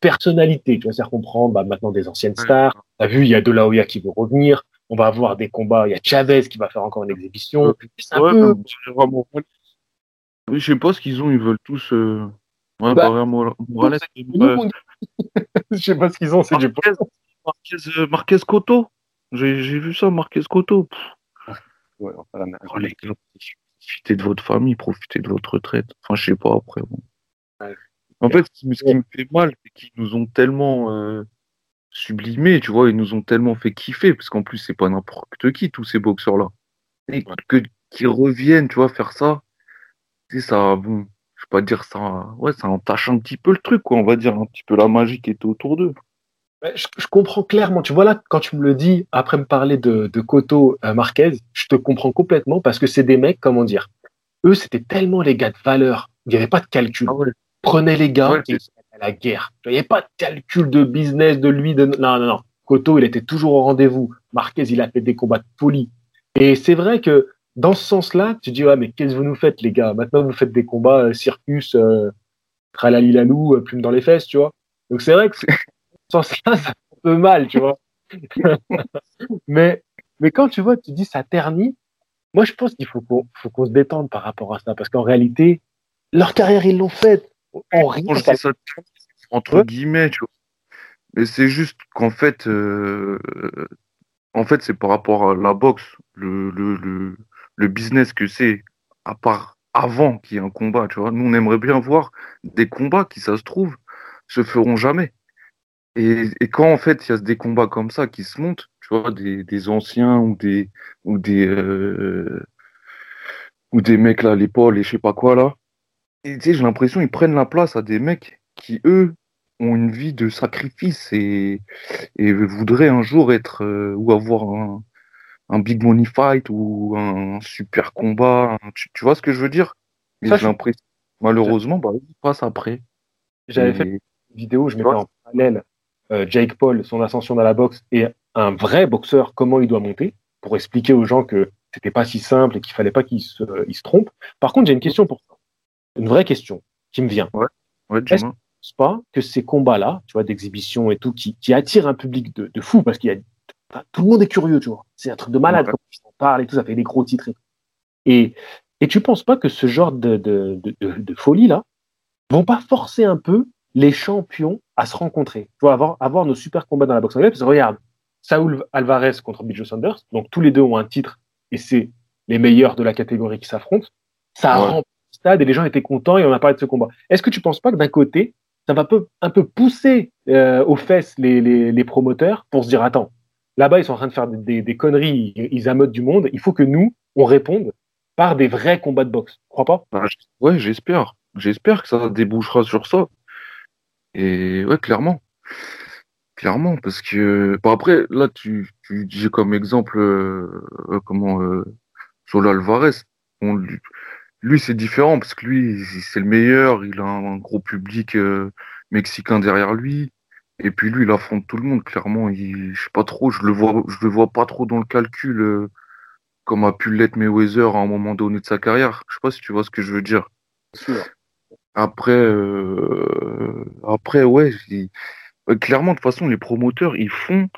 Speaker 1: personnalité. Tu vas faire comprendre bah, maintenant des anciennes stars. T'as vu, il y a De La Hoya qui veut revenir. On va avoir des combats. Il y a Chavez qui va faire encore une exhibition. C'est un
Speaker 2: Ouais,
Speaker 1: peu-
Speaker 2: mais c'est vraiment- Oui, je sais pas ce qu'ils ont, ils veulent tous. Euh... Ouais,
Speaker 1: Bah,
Speaker 2: Morales.
Speaker 1: Je sais pas ce qu'ils ont, c'est du
Speaker 2: Marquez, Marquez, euh, Marquez Cotto. J'ai j'ai vu ça, Marquez Cotto.
Speaker 1: Ouais, enfin,
Speaker 2: oh, les gars, profitez de votre famille, profitez de votre retraite. Enfin, je sais pas après. bon.
Speaker 1: Ouais.
Speaker 2: En fait, ce qui, ce qui me fait mal, c'est qu'ils nous ont tellement euh, sublimés, tu vois, ils nous ont tellement fait kiffer, parce qu'en plus, c'est pas n'importe qui, tous ces boxeurs-là. Et que qu'ils reviennent, tu vois, faire ça, tu sais, ça, bon, je vais pas dire ça, ouais, ça entache un petit peu le truc, quoi, on va dire, un petit peu la magie qui était autour d'eux.
Speaker 1: Ouais, Je, je comprends clairement. Tu vois là, quand tu me le dis, après me parler de, de Cotto euh, Marquez, je te comprends complètement parce que c'est des mecs, comment dire, eux, c'était tellement les gars de valeur. Il n'y avait pas de calcul.
Speaker 2: Ah ouais.
Speaker 1: Prenez les gars
Speaker 2: Ouais,
Speaker 1: mettaient à la guerre. Il n'y avait pas de calcul de business de lui. De... Non, non, non. Cotto, il était toujours au rendez-vous. Marquez, il a fait des combats de folie. Et c'est vrai que dans ce sens-là, tu dis, ouais, mais qu'est-ce que vous nous faites, les gars? Maintenant, vous faites des combats euh, circus, euh, tralalilalou, euh, plume dans les fesses, tu vois. Donc c'est vrai que c'est- sans ça, ça fait un peu mal, tu vois. mais, mais quand tu vois, tu dis ça ternit, moi je pense qu'il faut qu'on faut qu'on se détende par rapport à ça, parce qu'en réalité, leur carrière, ils l'ont faite.
Speaker 2: Quand je dis ça, entre guillemets, tu vois. Mais c'est juste qu'en fait, euh, en fait, c'est par rapport à la boxe, le, le, le, le business que c'est, à part avant qu'il y ait un combat, tu vois. Nous, on aimerait bien voir des combats qui, ça se trouve, se feront jamais. Et, et quand, en fait, il y a des combats comme ça qui se montent, tu vois, des, des anciens ou des, ou des, euh, ou des mecs là, à l'épaule et je sais pas quoi là. Tu sais, j'ai l'impression qu'ils prennent la place à des mecs qui, eux, ont une vie de sacrifice et, et voudraient un jour être euh, ou avoir un, un big money fight ou un super combat. un- tu, tu vois ce que je veux dire? J'ai l'impression, malheureusement, bah, ils passent après.
Speaker 1: J'avais
Speaker 2: Et-
Speaker 1: fait une vidéo, je mettais en parallèle euh, Jake Paul, son ascension dans la boxe, et un vrai boxeur, comment il doit monter, pour expliquer aux gens que c'était pas si simple et qu'il fallait pas qu'ils se, ils se trompent. Par contre, j'ai une question pour toi. Une vraie question qui me vient.
Speaker 2: Ouais,
Speaker 1: Est-ce
Speaker 2: dis-moi.
Speaker 1: pense pas que ces combats-là, tu vois, d'exhibition et tout, qui, qui attirent un public de, de fou, parce qu'il y a tout le monde est curieux, tu vois. C'est un truc de malade, quand on parle et tout, ça fait des gros titres. Et, et tu penses pas que ce genre de, de, de, folie-là vont pas forcer un peu les champions à se rencontrer, tu vois, avoir, avoir nos super combats dans la boxe anglaise, parce que regarde, Saul Alvarez contre Bill Sanders, donc tous les deux ont un titre et c'est les meilleurs de la catégorie qui s'affrontent. Ça le et les gens étaient contents et on a parlé de ce combat. Est-ce que tu penses pas que d'un côté, ça va un peu pousser euh, aux fesses les, promoteurs pour se dire attends, là-bas ils sont en train de faire des, conneries, ils, amotent du monde, il faut que nous, on réponde par des vrais combats de boxe. Tu crois pas?
Speaker 2: Bah, Ouais, j'espère. J'espère que ça débouchera sur ça. Et ouais, clairement. Clairement, parce que bon après là tu, tu dis comme exemple euh, euh, comment euh, Alvarez. Lui, c'est différent parce que lui c'est le meilleur, il a un, gros public euh, mexicain derrière lui. Et puis lui, il affronte tout le monde. Clairement, il, je sais pas trop, je le vois, je le vois pas trop dans le calcul comme a pu l'être Mayweather à un moment donné de sa carrière. Je sais pas si tu vois ce que je veux dire. Après, après ouais, euh, clairement, de toute façon, les promoteurs, ils font,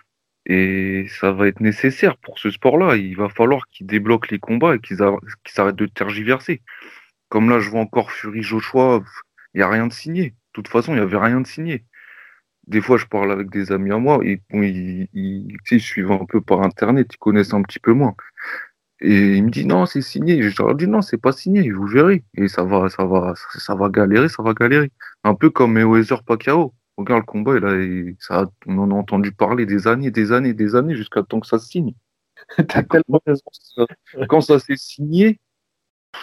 Speaker 2: et ça va être nécessaire pour ce sport-là. Il va falloir qu'ils débloquent les combats et qu'ils arrêtent de tergiverser. Comme là, je vois encore Fury Joshua, il n'y a rien de signé. De toute façon, il n'y avait rien de signé. Des fois, je parle avec des amis à moi, ils, suivent un peu par Internet, ils connaissent un petit peu moins. Et il me dit non, c'est signé. Je leur dis non, c'est pas signé, vous verrez. Et ça va, ça va, ça va galérer, ça va galérer. Un peu comme Mayweather Pacquiao. Regarde le combat, là, ça, on en a entendu parler des années, des années, des années, jusqu'à temps que ça se signe. Quand ça s'est signé,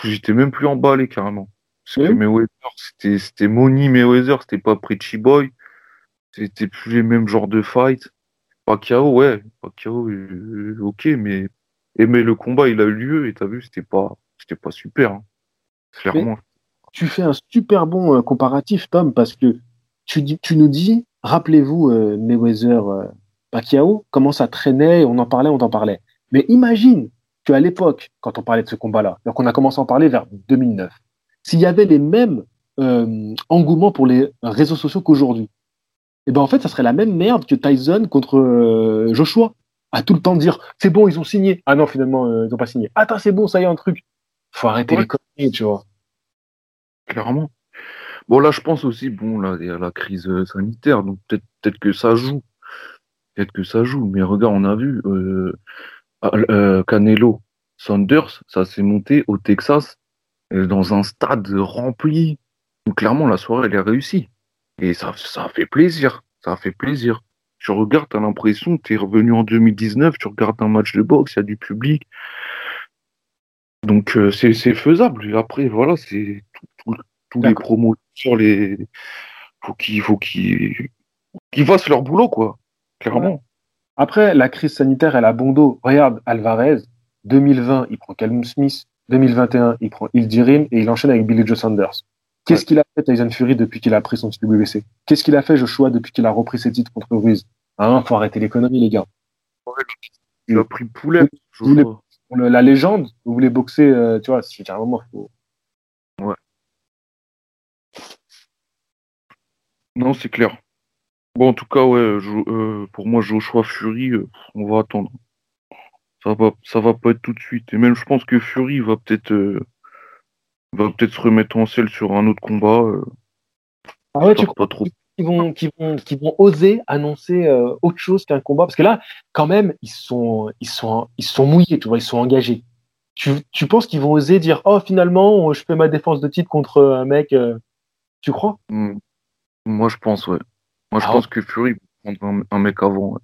Speaker 2: j'étais même plus emballé carrément. Parce que Mayweather, c'était, c'était Money Mayweather, c'était pas Pretty Boy. C'était plus les mêmes genres de fight. Pacquiao, ouais, Pacquiao, euh, ok, mais, mais le combat, il a eu lieu, et t'as vu, c'était pas, c'était pas super, hein. clairement.
Speaker 1: tu fais un super bon euh, comparatif, Tom, parce que tu, tu nous dis, rappelez-vous euh, Mayweather euh, Pacquiao, comment ça traînait, on en parlait, on en parlait. Mais imagine qu'à l'époque, quand on parlait de ce combat-là, donc on a commencé à en parler vers 2009, s'il y avait les mêmes euh, engouements pour les réseaux sociaux qu'aujourd'hui, et eh ben en fait, ça serait la même merde que Tyson contre Joshua. À tout le temps dire, c'est bon, ils ont signé. Ah non, finalement, ils n'ont pas signé. Attends, c'est bon, ça y est, un truc. Faut arrêter les conneries, tu vois.
Speaker 2: Clairement. Bon, là, je pense aussi, bon, là, il y a la crise euh, sanitaire, donc peut-être peut que ça joue. Peut-être que ça joue. Mais regarde, on a vu euh, euh, Canelo Sanders, ça s'est monté au Texas, dans un stade rempli. Donc, clairement, la soirée, elle est réussie. Et ça, ça fait plaisir. Ça fait plaisir. Tu regardes, t'as l'impression que t'es revenu en 2019, tu regardes un match de boxe, il y a du public. Donc, c'est faisable. Après, voilà, c'est tous les promos sur les. Faut qu'ils faut qu'ils fassent leur boulot, quoi. Clairement.
Speaker 1: Après, la crise sanitaire, elle a bon dos. Regarde, Alvarez, 2020, il prend Calvin Smith. 2021, il prend Ildirim et il enchaîne avec Billy Joe Sanders. Qu'est-ce qu'il a fait Tyson Fury depuis qu'il a pris son titre WBC Qu'est-ce qu'il a fait Joshua depuis qu'il a repris ses titres contre Ruiz? Hein, faut arrêter les conneries, les gars.
Speaker 2: il a pris poulet.
Speaker 1: la légende, vous voulez boxer, euh, tu vois, c'est un moment, faut,
Speaker 2: Non, c'est clair. Bon, en tout cas, ouais, euh, pour moi, Joshua Fury, euh, on va attendre. Ça va, ça va pas être tout de suite. Et même, je pense que Fury va peut-être, euh, va peut-être se remettre en selle sur un autre combat.
Speaker 1: ah ouais, tu crois pas trop. Qu'ils vont, vont, vont oser annoncer autre chose qu'un combat? Parce que là, quand même, ils sont, ils sont, ils sont mouillés, tu vois, ils sont engagés. Tu, tu penses qu'ils vont oser dire, oh, finalement, je fais ma défense de titre contre un mec. tu crois?
Speaker 2: Hmm. Moi, je pense, ouais. Moi, je ah pense que Fury va prendre un, mec avant.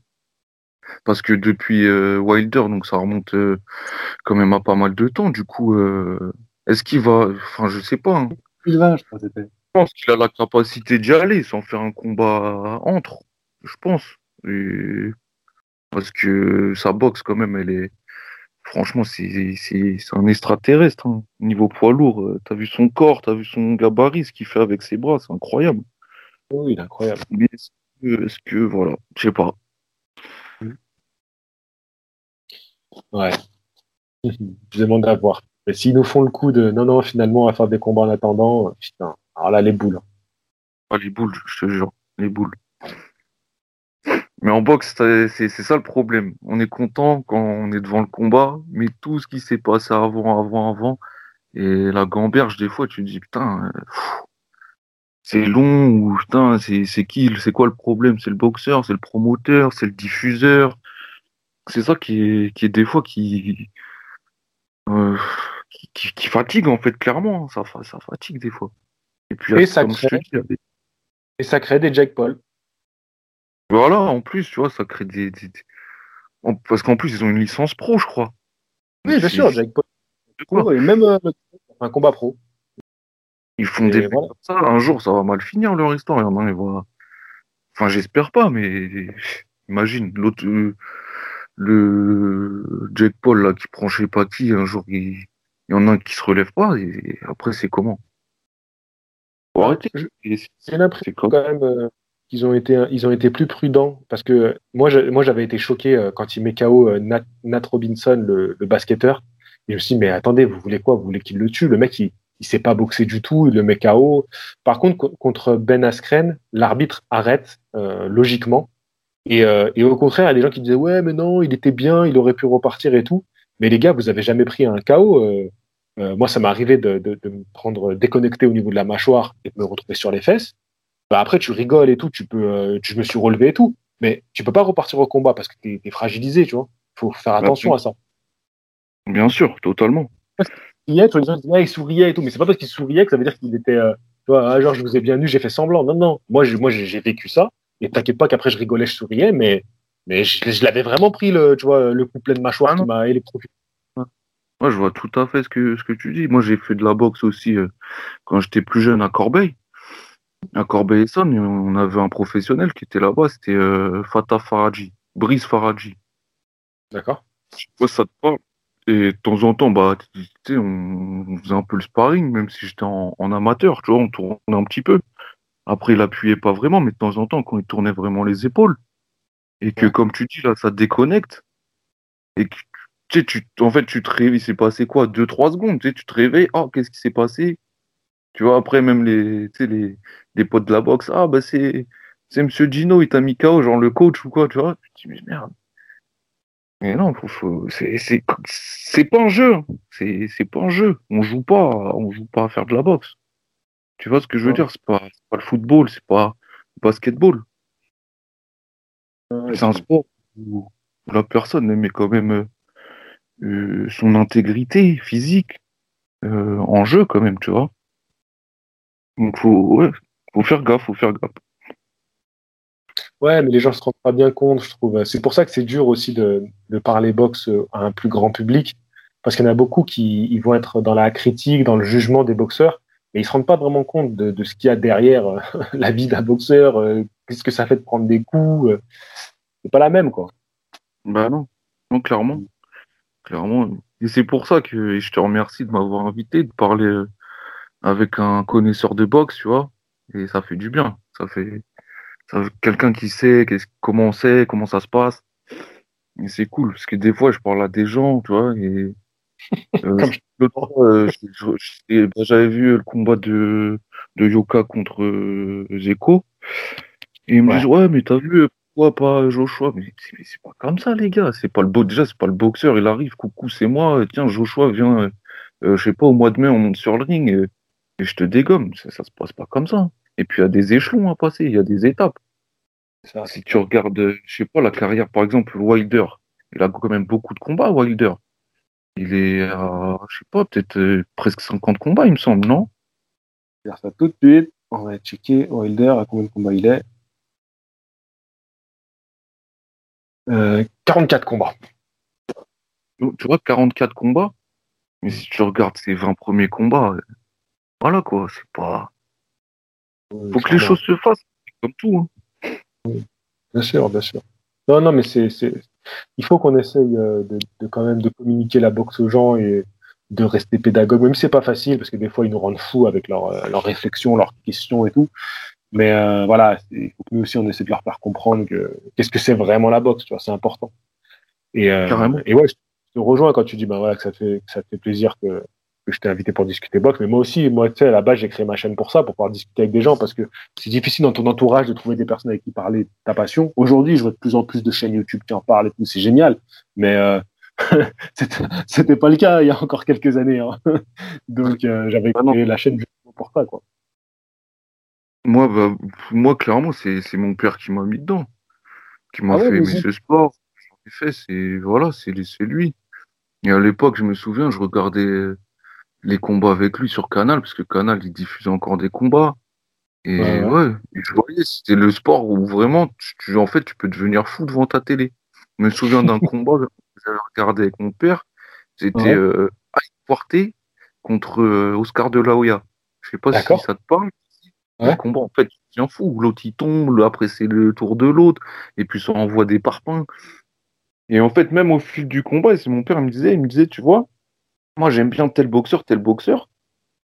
Speaker 2: Parce que depuis euh, Wilder, donc ça remonte euh, quand même à pas mal de temps. Du coup, euh, est-ce qu'il va. Enfin, je sais pas. Hein.
Speaker 1: Il va, je
Speaker 2: pense. qu'il a la capacité d'y aller sans faire un combat entre. Je pense. Parce que sa boxe, quand même, elle est. Franchement, c'est un extraterrestre. Hein. Niveau poids lourd, t'as vu son corps, t'as vu son gabarit, ce qu'il fait avec ses bras, c'est incroyable.
Speaker 1: Oui, il est incroyable.
Speaker 2: est-ce que, voilà, je sais pas.
Speaker 1: Ouais. je demande à voir. Mais s'ils nous font le coup de non, non, finalement, on va faire des combats en attendant, putain, alors là, les boules.
Speaker 2: Ah, les boules, je te jure, les boules. Mais en boxe, c'est ça le problème. On est content quand on est devant le combat, mais tout ce qui s'est passé avant, avant, avant, et la gamberge, des fois, tu te dis, putain, euh, c'est long, ou putain, c'est qui, c'est quoi le problème? C'est le boxeur, c'est le promoteur, c'est le diffuseur. C'est ça qui est, qui est des fois qui, euh, qui, fatigue, en fait, clairement. Ça, ça fatigue des fois.
Speaker 1: Et puis, ça, crée, et ça crée des Jack Paul.
Speaker 2: Voilà, en plus, tu vois, ça crée des. Parce qu'en plus, ils ont une licence pro, je crois.
Speaker 1: Oui, bien sûr, Jack Paul. Et même euh, un combat pro.
Speaker 2: Ils font des voilà. ça. Un jour, ça va mal finir leur histoire. Il y en a, voilà. Enfin, j'espère pas, mais imagine l'autre, euh, le Jack Paul là qui prend je sais pas qui. Un jour, il, y en a un qui se relève pas. Et après, c'est comment?
Speaker 1: C'est l'impression quand même. Euh, ils ont été, ils ont été plus prudents parce que moi, moi, j'avais été choqué euh, quand il met KO euh, Nat, Robinson, le, basketteur. Et je me suis dit, mais attendez, vous voulez quoi? Vous voulez qu'il le tue? Le mec, il, il sait pas boxer du tout, il le met KO. Par contre, contre Ben Askren, l'arbitre arrête euh, logiquement. Et, et, au contraire, il y a des gens qui disaient, ouais, mais non, il était bien, il aurait pu repartir et tout. Mais les gars, vous avez jamais pris un KO. moi, ça m'est arrivé de, de, de, me prendre déconnecté au niveau de la mâchoire et de me retrouver sur les fesses. Bah, après, tu rigoles et tout, tu peux, euh, tu, je me suis relevé et tout, mais tu peux pas repartir au combat parce que tu es, fragilisé, tu vois. faut faire attention à ça.
Speaker 2: Bien sûr, totalement.
Speaker 1: Il, il souriait et tout, mais c'est pas parce qu'il souriait que ça veut dire qu'il était, euh, tu vois, ah, genre, je vous ai bien vu, j'ai fait semblant. Non, non. Moi, moi, j'ai vécu ça. Et t'inquiète pas qu'après, je rigolais, je souriais, mais, mais je, l'avais vraiment pris, le, tu vois, le coup plein de mâchoire ah, qui m'a électrocuté.
Speaker 2: Moi, je vois tout à fait ce que, ce que tu dis. Moi, j'ai fait de la boxe aussi euh, quand j'étais plus jeune à Corbeil. À Corbeil-Essonne, on avait un professionnel qui était là-bas, c'était euh, Fatah Faradji, Brice Faradji.
Speaker 1: D'accord.
Speaker 2: Je sais ça te parle. Et de temps en temps, bah, on, faisait un peu le sparring, même si j'étais en, amateur, tu vois, on tournait un petit peu. Après, il appuyait pas vraiment, mais de temps en temps, quand il tournait vraiment les épaules, et que, comme tu dis, là, ça déconnecte, et que, tu sais, tu, en fait, tu te réveilles, il s'est passé quoi, deux, trois secondes, tu, sais, tu te réveilles, oh, qu'est-ce qui s'est passé? Tu vois, après, même les, les, les potes de la boxe, ah, bah, c'est, c'est Monsieur Gino, il t'a mis KO, genre le coach ou quoi, tu vois? Je dis, mais merde. Mais non, faut, c'est, pas un jeu. C'est, pas un jeu. On joue pas, on joue pas à faire de la boxe. Tu vois ce que je veux dire? C'est pas, pas le football, c'est pas le basketball. c'est un sport où, la personne met quand même euh, son intégrité physique euh, en jeu quand même, tu vois. Donc faut, ouais, faut faire gaffe, faut faire gaffe.
Speaker 1: Ouais, mais les gens se rendent pas bien compte, je trouve. C'est pour ça que c'est dur aussi de, parler boxe à un plus grand public, parce qu'il y en a beaucoup qui vont être dans la critique, dans le jugement des boxeurs, mais ils se rendent pas vraiment compte de, ce qu'il y a derrière euh, la vie d'un boxeur, euh, qu'est-ce que ça fait de prendre des coups. Euh, c'est pas la même, quoi.
Speaker 2: Bah non, non clairement, clairement. Et c'est pour ça que je te remercie de m'avoir invité, de parler avec un connaisseur de boxe, tu vois, et ça fait du bien. Ça fait, quelqu'un qui sait comment on sait, comment ça se passe. Et c'est cool, parce que des fois, je parle à des gens, tu vois, et euh, euh, j'avais vu le combat de, de Yoka contre euh, Zeko, et ils me disent, ouais, mais t'as vu, pourquoi pas Joshua? Mais c'est pas comme ça, les gars, c'est pas le beau, déjà, c'est pas le boxeur, il arrive, coucou, c'est moi, tiens, Joshua, viens, je sais pas, au mois de mai, on monte sur le ring, et, et je te dégomme. Ça, ça se passe pas comme ça. Et puis il y a des échelons à passer, il y a des étapes. Ça, si tu regardes, je sais pas, la carrière, par exemple, Wilder, il a quand même beaucoup de combats, Wilder. Il est à, je sais pas, peut-être euh, presque 50 combats, il me semble, non?
Speaker 1: Je ça tout de suite. On va checker Wilder à combien de combats il est. 44 euh, combats.
Speaker 2: Tu vois, 44 combats? Mais si tu regardes ses 20 premiers combats, voilà quoi, c'est pas. Faut que les choses se fassent, comme tout.
Speaker 1: Hein. Bien sûr, bien sûr. Non, non, mais c'est, il faut qu'on essaye euh, de, quand même de communiquer la boxe aux gens et de rester pédagogue, même si c'est pas facile parce que des fois ils nous rendent fous avec leurs euh, réflexions, leurs questions et tout. Mais euh, voilà, il faut que nous aussi on essaie de leur faire comprendre que qu'est-ce que c'est vraiment la boxe, tu vois, c'est important. Et, et ouais, je te rejoins quand tu dis bah voilà que ça fait que ça fait plaisir que je t'ai invité pour discuter boxe. Mais moi aussi, moi, tu sais, à la base, j'ai créé ma chaîne pour ça, pour pouvoir discuter avec des gens, parce que c'est difficile dans ton entourage de trouver des personnes avec qui parler de ta passion. Aujourd'hui, je vois de plus en plus de chaînes YouTube qui en parlent et tout, c'est génial. Mais euh, c'était pas le cas il y a encore quelques années. Hein. Donc, euh, j'avais
Speaker 2: Ah
Speaker 1: créé la chaîne justement pour ça, quoi.
Speaker 2: Moi, bah, moi, clairement, c'est mon père qui m'a mis dedans, qui m'a
Speaker 1: Ah ouais,
Speaker 2: fait aimer ce sport. J'en ai fait, c'est voilà, c'est c'est lui. Et à l'époque, je me souviens, je regardais les combats avec lui sur Canal, parce que Canal, il diffusait encore des combats. Et
Speaker 1: Ouais,
Speaker 2: ouais, je voyais, c'était le sport où vraiment, tu, tu- en fait, tu peux devenir fou devant ta télé. Je me souviens d'un combat que j'avais regardé avec mon père, c'était
Speaker 1: Ouais.
Speaker 2: euh, Quartet contre euh, Oscar de la Hoya. Je sais pas si ça te parle.
Speaker 1: Ouais.
Speaker 2: Le combat, en fait, tu deviens fou. L'autre, il tombe, le- après, c'est le tour de l'autre, et puis ça envoie des parpaings. Et en fait, même au fil du combat, c'est mon père il me disait, il me disait, tu vois, moi j'aime bien tel boxeur, tel boxeur,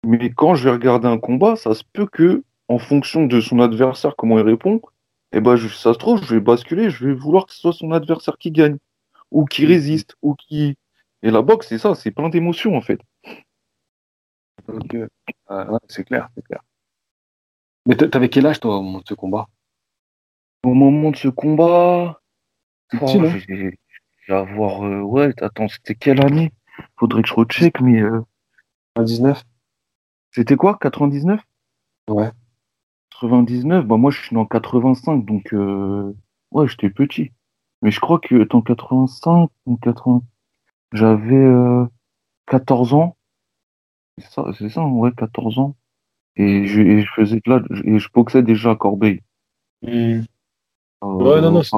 Speaker 2: mais quand je vais regarder un combat, ça se peut que, en fonction de son adversaire, comment il répond, et ben je- ça se trouve, je vais basculer, je vais vouloir que ce soit son adversaire qui gagne, ou qui résiste, ou qui. Et la boxe, c'est ça, c'est plein d'émotions en fait.
Speaker 1: Donc, euh, ouais, c'est clair, c'est clair. Mais t'a- t'avais quel âge, toi, au moment de ce combat?
Speaker 2: Au moment de ce combat, oh, j'ai j'ai avoir. euh, ouais, attends, c'était quelle année? Faudrait que je recheck, mais euh,
Speaker 1: 19
Speaker 2: c'était quoi 99
Speaker 1: Ouais.
Speaker 2: 99, bah moi je suis né en 85, donc euh, ouais, j'étais petit. Mais je crois que en 85, en 80, j'avais euh, 14 ans. C'est ça, c'est ça, ouais, 14 ans. Et je, et je faisais de là, et je boxais déjà à Corbeil.
Speaker 1: Hmm.
Speaker 2: Euh,
Speaker 1: Ouais, non, non, c'est.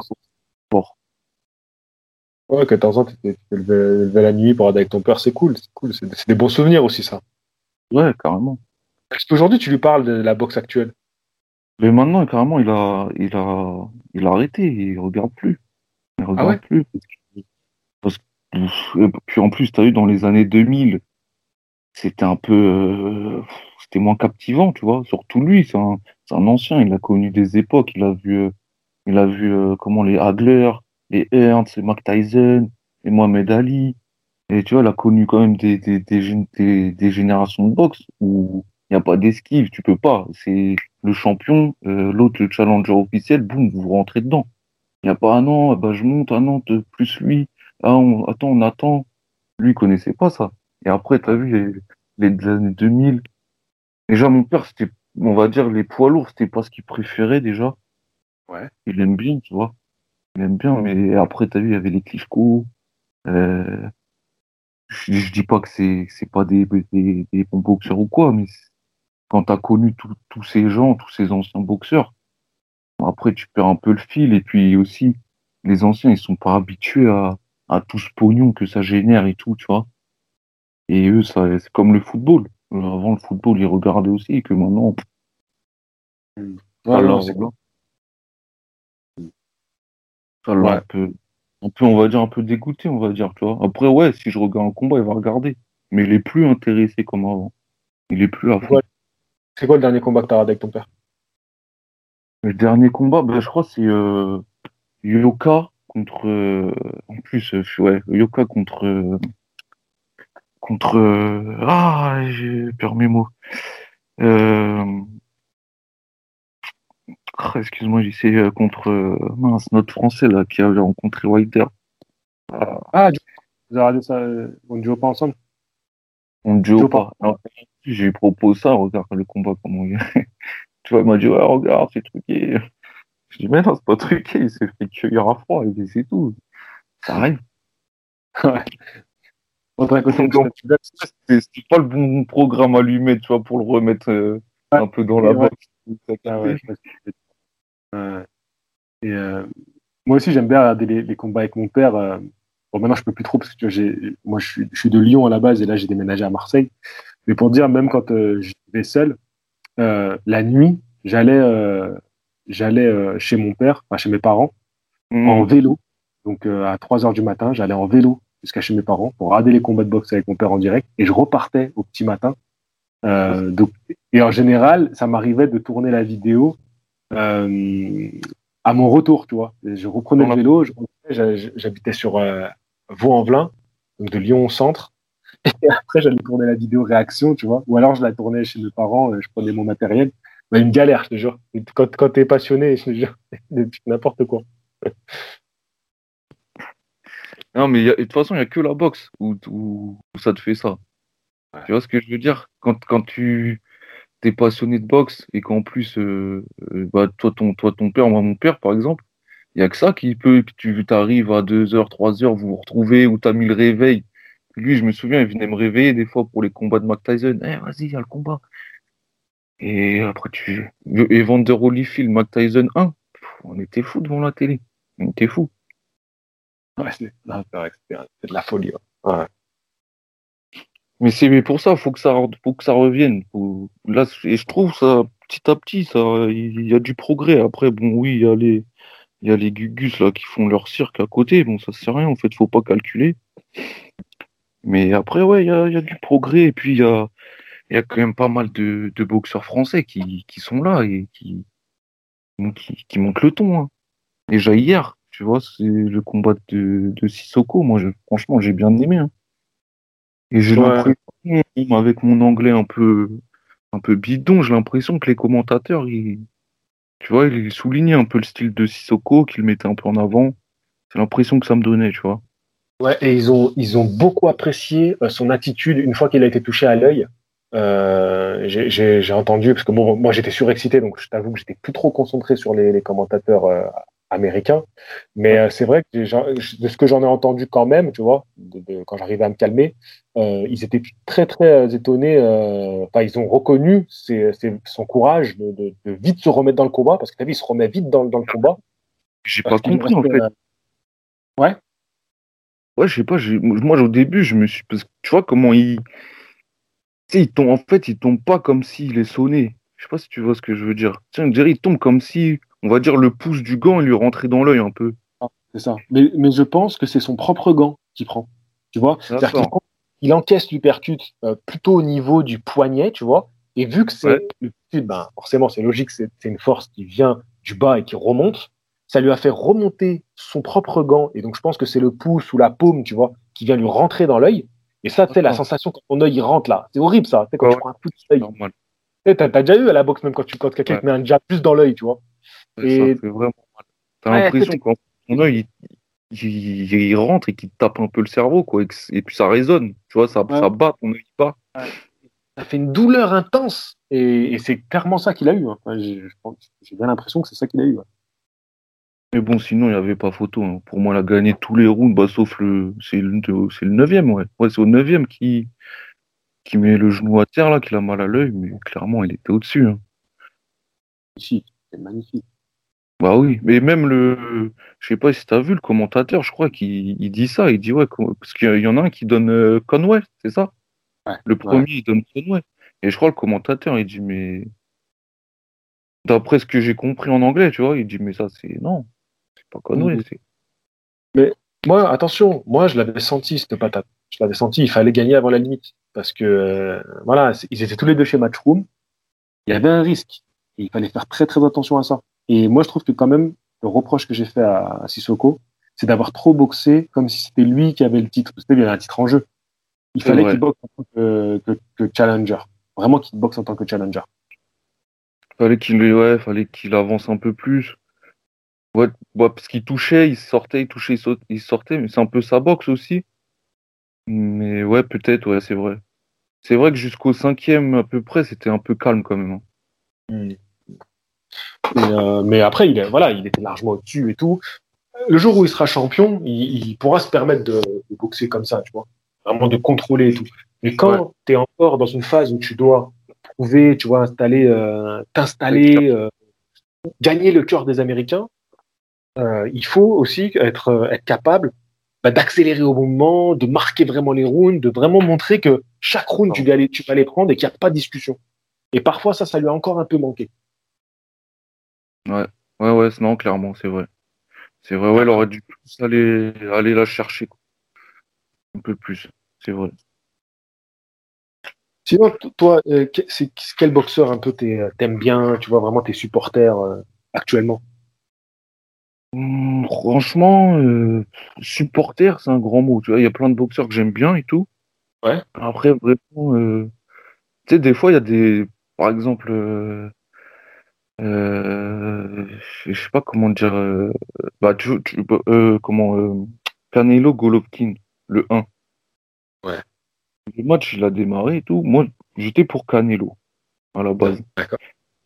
Speaker 1: Ouais, 14 ans, tu t'es levé, la nuit pour aller avec ton père, c'est cool, c'est cool. C'est des bons souvenirs aussi, ça.
Speaker 2: Ouais, carrément.
Speaker 1: Est-ce qu'aujourd'hui, tu lui parles de la boxe actuelle?
Speaker 2: Mais maintenant, carrément, il a, il a, il a arrêté, il regarde plus. Il regarde
Speaker 1: ouais?
Speaker 2: plus. Parce que, parce que- et puis en plus, tu as eu dans les années 2000, c'était un peu, euh, c'était moins captivant, tu vois. Surtout lui, c'est un, un ancien, il a connu des époques, il a vu, euh, il a vu euh, comment les Hagler, les Ernst, les Mike Tyson, les Mohamed Ali. Et tu vois, il a connu quand même des, des, des, des, des générations de boxe où il n'y a pas d'esquive, tu peux pas. C'est le champion, euh, l'autre le challenger officiel, boum, vous rentrez dedans. Il n'y a pas, ah non, bah, je monte, ah non, te- plus lui, ah on, attends, on attend. Lui, il connaissait pas ça. Et après, tu as vu les, les années 2000. Déjà, mon père, c'était, on va dire, les poids lourds, c'était pas ce qu'il préférait déjà.
Speaker 1: Ouais.
Speaker 2: Il aime bien, tu vois. Il aime bien, mais après, tu as vu, il y avait les Klitschko. Euh, je, je dis pas que c'est c'est pas des, des, des bons boxeurs ou quoi, mais quand tu as connu tous ces gens, tous ces anciens boxeurs, après, tu perds un peu le fil. Et puis aussi, les anciens, ils sont pas habitués à, à tout ce pognon que ça génère et tout, tu vois. Et eux, ça, c'est comme le football. Euh, Avant, le football, ils regardaient aussi, et que maintenant,
Speaker 1: Ouais,
Speaker 2: ça
Speaker 1: non,
Speaker 2: leur-
Speaker 1: c'est cool.
Speaker 2: Ça
Speaker 1: Ouais.
Speaker 2: un peu, un peu, on va dire, un peu dégoûté, on va dire, tu vois. Après, ouais, si je regarde un combat, il va regarder. Mais il est plus intéressé comme avant. Il est plus à fond.
Speaker 1: Ouais. C'est quoi le dernier combat que t'as regardé avec ton père?
Speaker 2: Le dernier combat, ben, je crois c'est euh, Yoka contre. euh, en plus, euh, ouais, Yoka contre. contre. ah, j'ai perdu mes mots. Ah, Excuse-moi, j'essaie euh, contre. euh, mince, notre français là, qui avait rencontré Wilder.
Speaker 1: Ah, du- vous avez regardé ça, euh, on ne joue pas ensemble?
Speaker 2: On ne joue pas. Alors, je lui propose ça, regarde le combat, comment il Tu vois, il m'a dit, ouais, regarde, c'est truqué. Je dis, mais non, c'est pas truqué, il s'est fait cueillir à froid, et c'est tout. Ça arrive.
Speaker 1: Ouais.
Speaker 2: C'est pas le bon programme à lui mettre, tu vois, pour le remettre euh, un peu dans la
Speaker 1: Ouais.
Speaker 2: boxe.
Speaker 1: Ah ouais, Et euh, moi aussi, j'aime bien regarder les, les combats avec mon père. euh. Bon, maintenant, je peux plus trop parce que j'ai, moi, je suis, je suis de Lyon à la base et là, j'ai déménagé à Marseille. Mais pour dire, même quand euh, je vivais seul, euh, la nuit, j'allais, euh, j'allais euh, chez mon père, enfin, chez mes parents,
Speaker 2: Mmh.
Speaker 1: en vélo. Donc, euh, à 3 heures du matin, j'allais en vélo jusqu'à chez mes parents pour regarder les combats de boxe avec mon père en direct et je repartais au petit matin. Euh, donc, et en général, ça m'arrivait de tourner la vidéo euh, à mon retour, tu vois. Je reprenais le vélo, j'habitais sur euh, Vaux-en-Velin, donc de Lyon au centre, Et après, j'allais tourner la vidéo réaction, tu vois. Ou alors, je la tournais chez mes parents, euh, je prenais mon matériel. Bah, une galère, je te jure. Quand, quand t'es passionné, je te jure, n'importe quoi.
Speaker 2: Non, mais de toute façon, il n'y a que la boxe où, où, ça te fait ça. Tu vois ce que je veux dire? Quand, quand tu es passionné de boxe et qu'en plus, euh, euh, bah, toi, ton, toi, ton père, moi, mon père, par exemple, il n'y a que ça qui peut, que tu arrives à 2h, 3h, vous vous retrouvez, ou tu as mis le réveil. Lui, je me souviens, il venait me réveiller des fois pour les combats de Mike Tyson. Eh, vas-y, il y a le combat. Et après, tu. Et Vander Holyfield, Mike Tyson 1, on était fou devant la télé. On était fou.
Speaker 1: Ouais, c'est de la folie. Ouais.
Speaker 2: Mais c'est pour ça, faut que ça, faut que ça revienne. Là, et je trouve ça petit à petit, ça, il y a du progrès. Après, bon, oui, il y a les, il y a les gugus là qui font leur cirque à côté. Bon, ça sert à rien. En fait, faut pas calculer. Mais après, ouais, il y a, y a, du progrès. Et puis il y a, y a quand même pas mal de, de boxeurs français qui, qui, sont là et qui, qui, qui montent le ton. Hein. Déjà hier, tu vois, c'est le combat de, de Sissoko. Moi, je, franchement, j'ai bien aimé. Hein. Et j'ai l'impression, avec mon anglais un peu, un peu bidon, j'ai l'impression que les commentateurs, ils, tu vois, ils soulignaient un peu le style de Sissoko, qu'ils mettaient un peu en avant. C'est l'impression que ça me donnait, tu vois.
Speaker 1: Ouais, et ils ont, ils ont beaucoup apprécié euh, son attitude une fois qu'il a été touché à l'œil. Euh, j'ai entendu, parce que bon, moi j'étais surexcité, donc je t'avoue que j'étais plus trop concentré sur les, les commentateurs euh, américain. Mais euh, c'est vrai que de ce que j'en ai entendu quand même, tu vois, de, quand j'arrivais à me calmer, euh, ils étaient très très euh, étonnés. Enfin, ils ont reconnu son courage de, de, vite se remettre dans le combat, parce que tu vu, il se remet vite dans, dans le combat.
Speaker 2: J'ai pas compris en fait.
Speaker 1: Ouais.
Speaker 2: Ouais, je sais pas. Moi, au début, je me suis. Parce que tu vois comment il. Tu sais, il tombe. En fait, il tombe pas comme s'il est sonné. Je sais pas si tu vois ce que je veux dire. Tiens, dirait, il tombe comme si on va dire, le pouce du gant et lui rentrer dans l'œil un peu.
Speaker 1: Ah, c'est ça. Mais, mais, je pense que c'est son propre gant qui prend. Tu vois il, encaisse l'hypercute euh, plutôt au niveau du poignet, tu vois. Et vu que c'est ben, forcément, c'est logique, c'est une force qui vient du bas et qui remonte. Ça lui a fait remonter son propre gant. Et donc, je pense que c'est le pouce ou la paume, tu vois, qui vient lui rentrer dans l'œil. Et ça, c'est la sensation quand ton œil il rentre là. C'est horrible ça. quand tu prends un coup d'œil. T'as as déjà eu à la boxe, même quand, tu, quand quelqu'un te met un jab plus dans l'œil, tu vois.
Speaker 2: Et... Ça fait vraiment mal. T'as l'impression quand ton œil il, il, rentre et qu'il tape un peu le cerveau, quoi, et, puis ça résonne, tu vois, ça, ça bat, ton œil pas.
Speaker 1: Ça fait une douleur intense, et, c'est clairement ça qu'il a eu. Hein. J'ai bien l'impression que c'est ça qu'il a eu.
Speaker 2: Mais bon, sinon, il n'y avait pas photo. Hein. Pour moi, il a gagné tous les rounds, bah, sauf le. C'est le, le neuvième, ouais. Ouais, c'est au neuvième qui, qui met le genou à terre, là, qu'il a mal à l'œil, mais clairement, il était au-dessus. Hein.
Speaker 1: c'est magnifique.
Speaker 2: Bah oui, mais même le, je sais pas si tu as vu le commentateur, je crois qu'il dit ça, il dit ouais, parce qu'il y en a un qui donne euh, Conway, c'est ça? Le premier, il donne Conway. Et je crois le commentateur, il dit mais, d'après ce que j'ai compris en anglais, tu vois, il dit mais ça c'est non, c'est pas Conway, c'est.
Speaker 1: Mais moi, attention, moi je l'avais senti cette patate, je l'avais senti, il fallait gagner avant la limite, parce que euh, voilà, ils étaient tous les deux chez Matchroom, il y avait un risque, il fallait faire très très attention à ça. Et moi, je trouve que quand même, le reproche que j'ai fait à, Sissoko, c'est d'avoir trop boxé comme si c'était lui qui avait le titre. C'était bien un titre en jeu. Il fallait qu'il boxe en tant que, que, challenger. Vraiment qu'il boxe en tant que challenger.
Speaker 2: Fallait qu'il ouais, fallait qu'il avance un peu plus. Ouais, parce qu'il touchait, il sortait, il touchait, il sortait, mais c'est un peu sa boxe aussi. Mais ouais, peut-être, ouais, c'est vrai. C'est vrai que jusqu'au cinquième à peu près, c'était un peu calme quand même. Hein.
Speaker 1: Euh, mais après, il, voilà, il était largement au-dessus et tout. Le jour où il sera champion, il, pourra se permettre de, boxer comme ça, tu vois. Vraiment de contrôler et tout. Mais quand tu es encore dans une phase où tu dois prouver, tu vois, installer, euh, t'installer, euh, gagner le cœur des Américains, il faut aussi être, être capable bah, d'accélérer au bon moment, de marquer vraiment les rounds, de vraiment montrer que chaque round, tu vas, les, tu vas les prendre et qu'il n'y a pas de discussion. Et parfois, ça, ça lui a encore un peu manqué.
Speaker 2: Ouais, ouais, ouais, non, clairement, c'est vrai. C'est vrai, ouais, elle aurait dû plus aller, aller la chercher. Un peu plus, c'est vrai.
Speaker 1: Sinon, toi, euh, c'est quel boxeur un peu euh, t'aimes bien, tu vois vraiment tes supporters euh, actuellement?
Speaker 2: Mmh, Franchement, supporter, c'est un grand mot. Tu vois, il y a plein de boxeurs que j'aime bien et tout.
Speaker 1: Ouais.
Speaker 2: Après, vraiment, tu sais, des fois, il y a des. Par exemple, je sais pas comment dire. euh, bah, tu, tu- euh, comment. euh, Canelo Golovkin, le 1.
Speaker 1: Ouais.
Speaker 2: Le match, il a démarré et tout. Moi, j'étais pour Canelo, à la base.
Speaker 1: D'accord.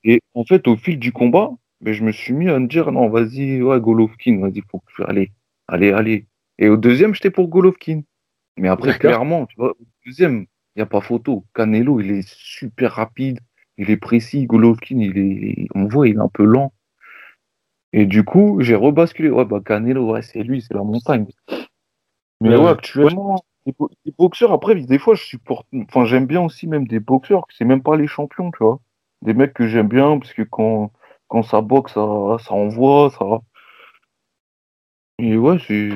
Speaker 2: Et en fait, au fil du combat, ben, je me suis mis à me dire, non, vas-y, ouais, Golovkin, vas-y, faut que tu allez, allez, allez. Et au deuxième, j'étais pour Golovkin. Mais après, clairement, tu vois, au deuxième, il n'y a pas photo. Canelo, il est super rapide, il est précis. Golovkin, il est, on voit, il est un peu lent. Et du coup, j'ai rebasculé. Ouais, bah, Canelo, ouais, c'est lui, c'est la montagne. Mais
Speaker 1: Ouais,
Speaker 2: actuellement, les, bo- les boxeurs, après, des fois, je supporte, enfin, j'aime bien aussi même des boxeurs, c'est même pas les champions, tu vois. Des mecs que j'aime bien, parce que quand, quand ça boxe, ça, ça envoie, ça. Et ouais, c'est,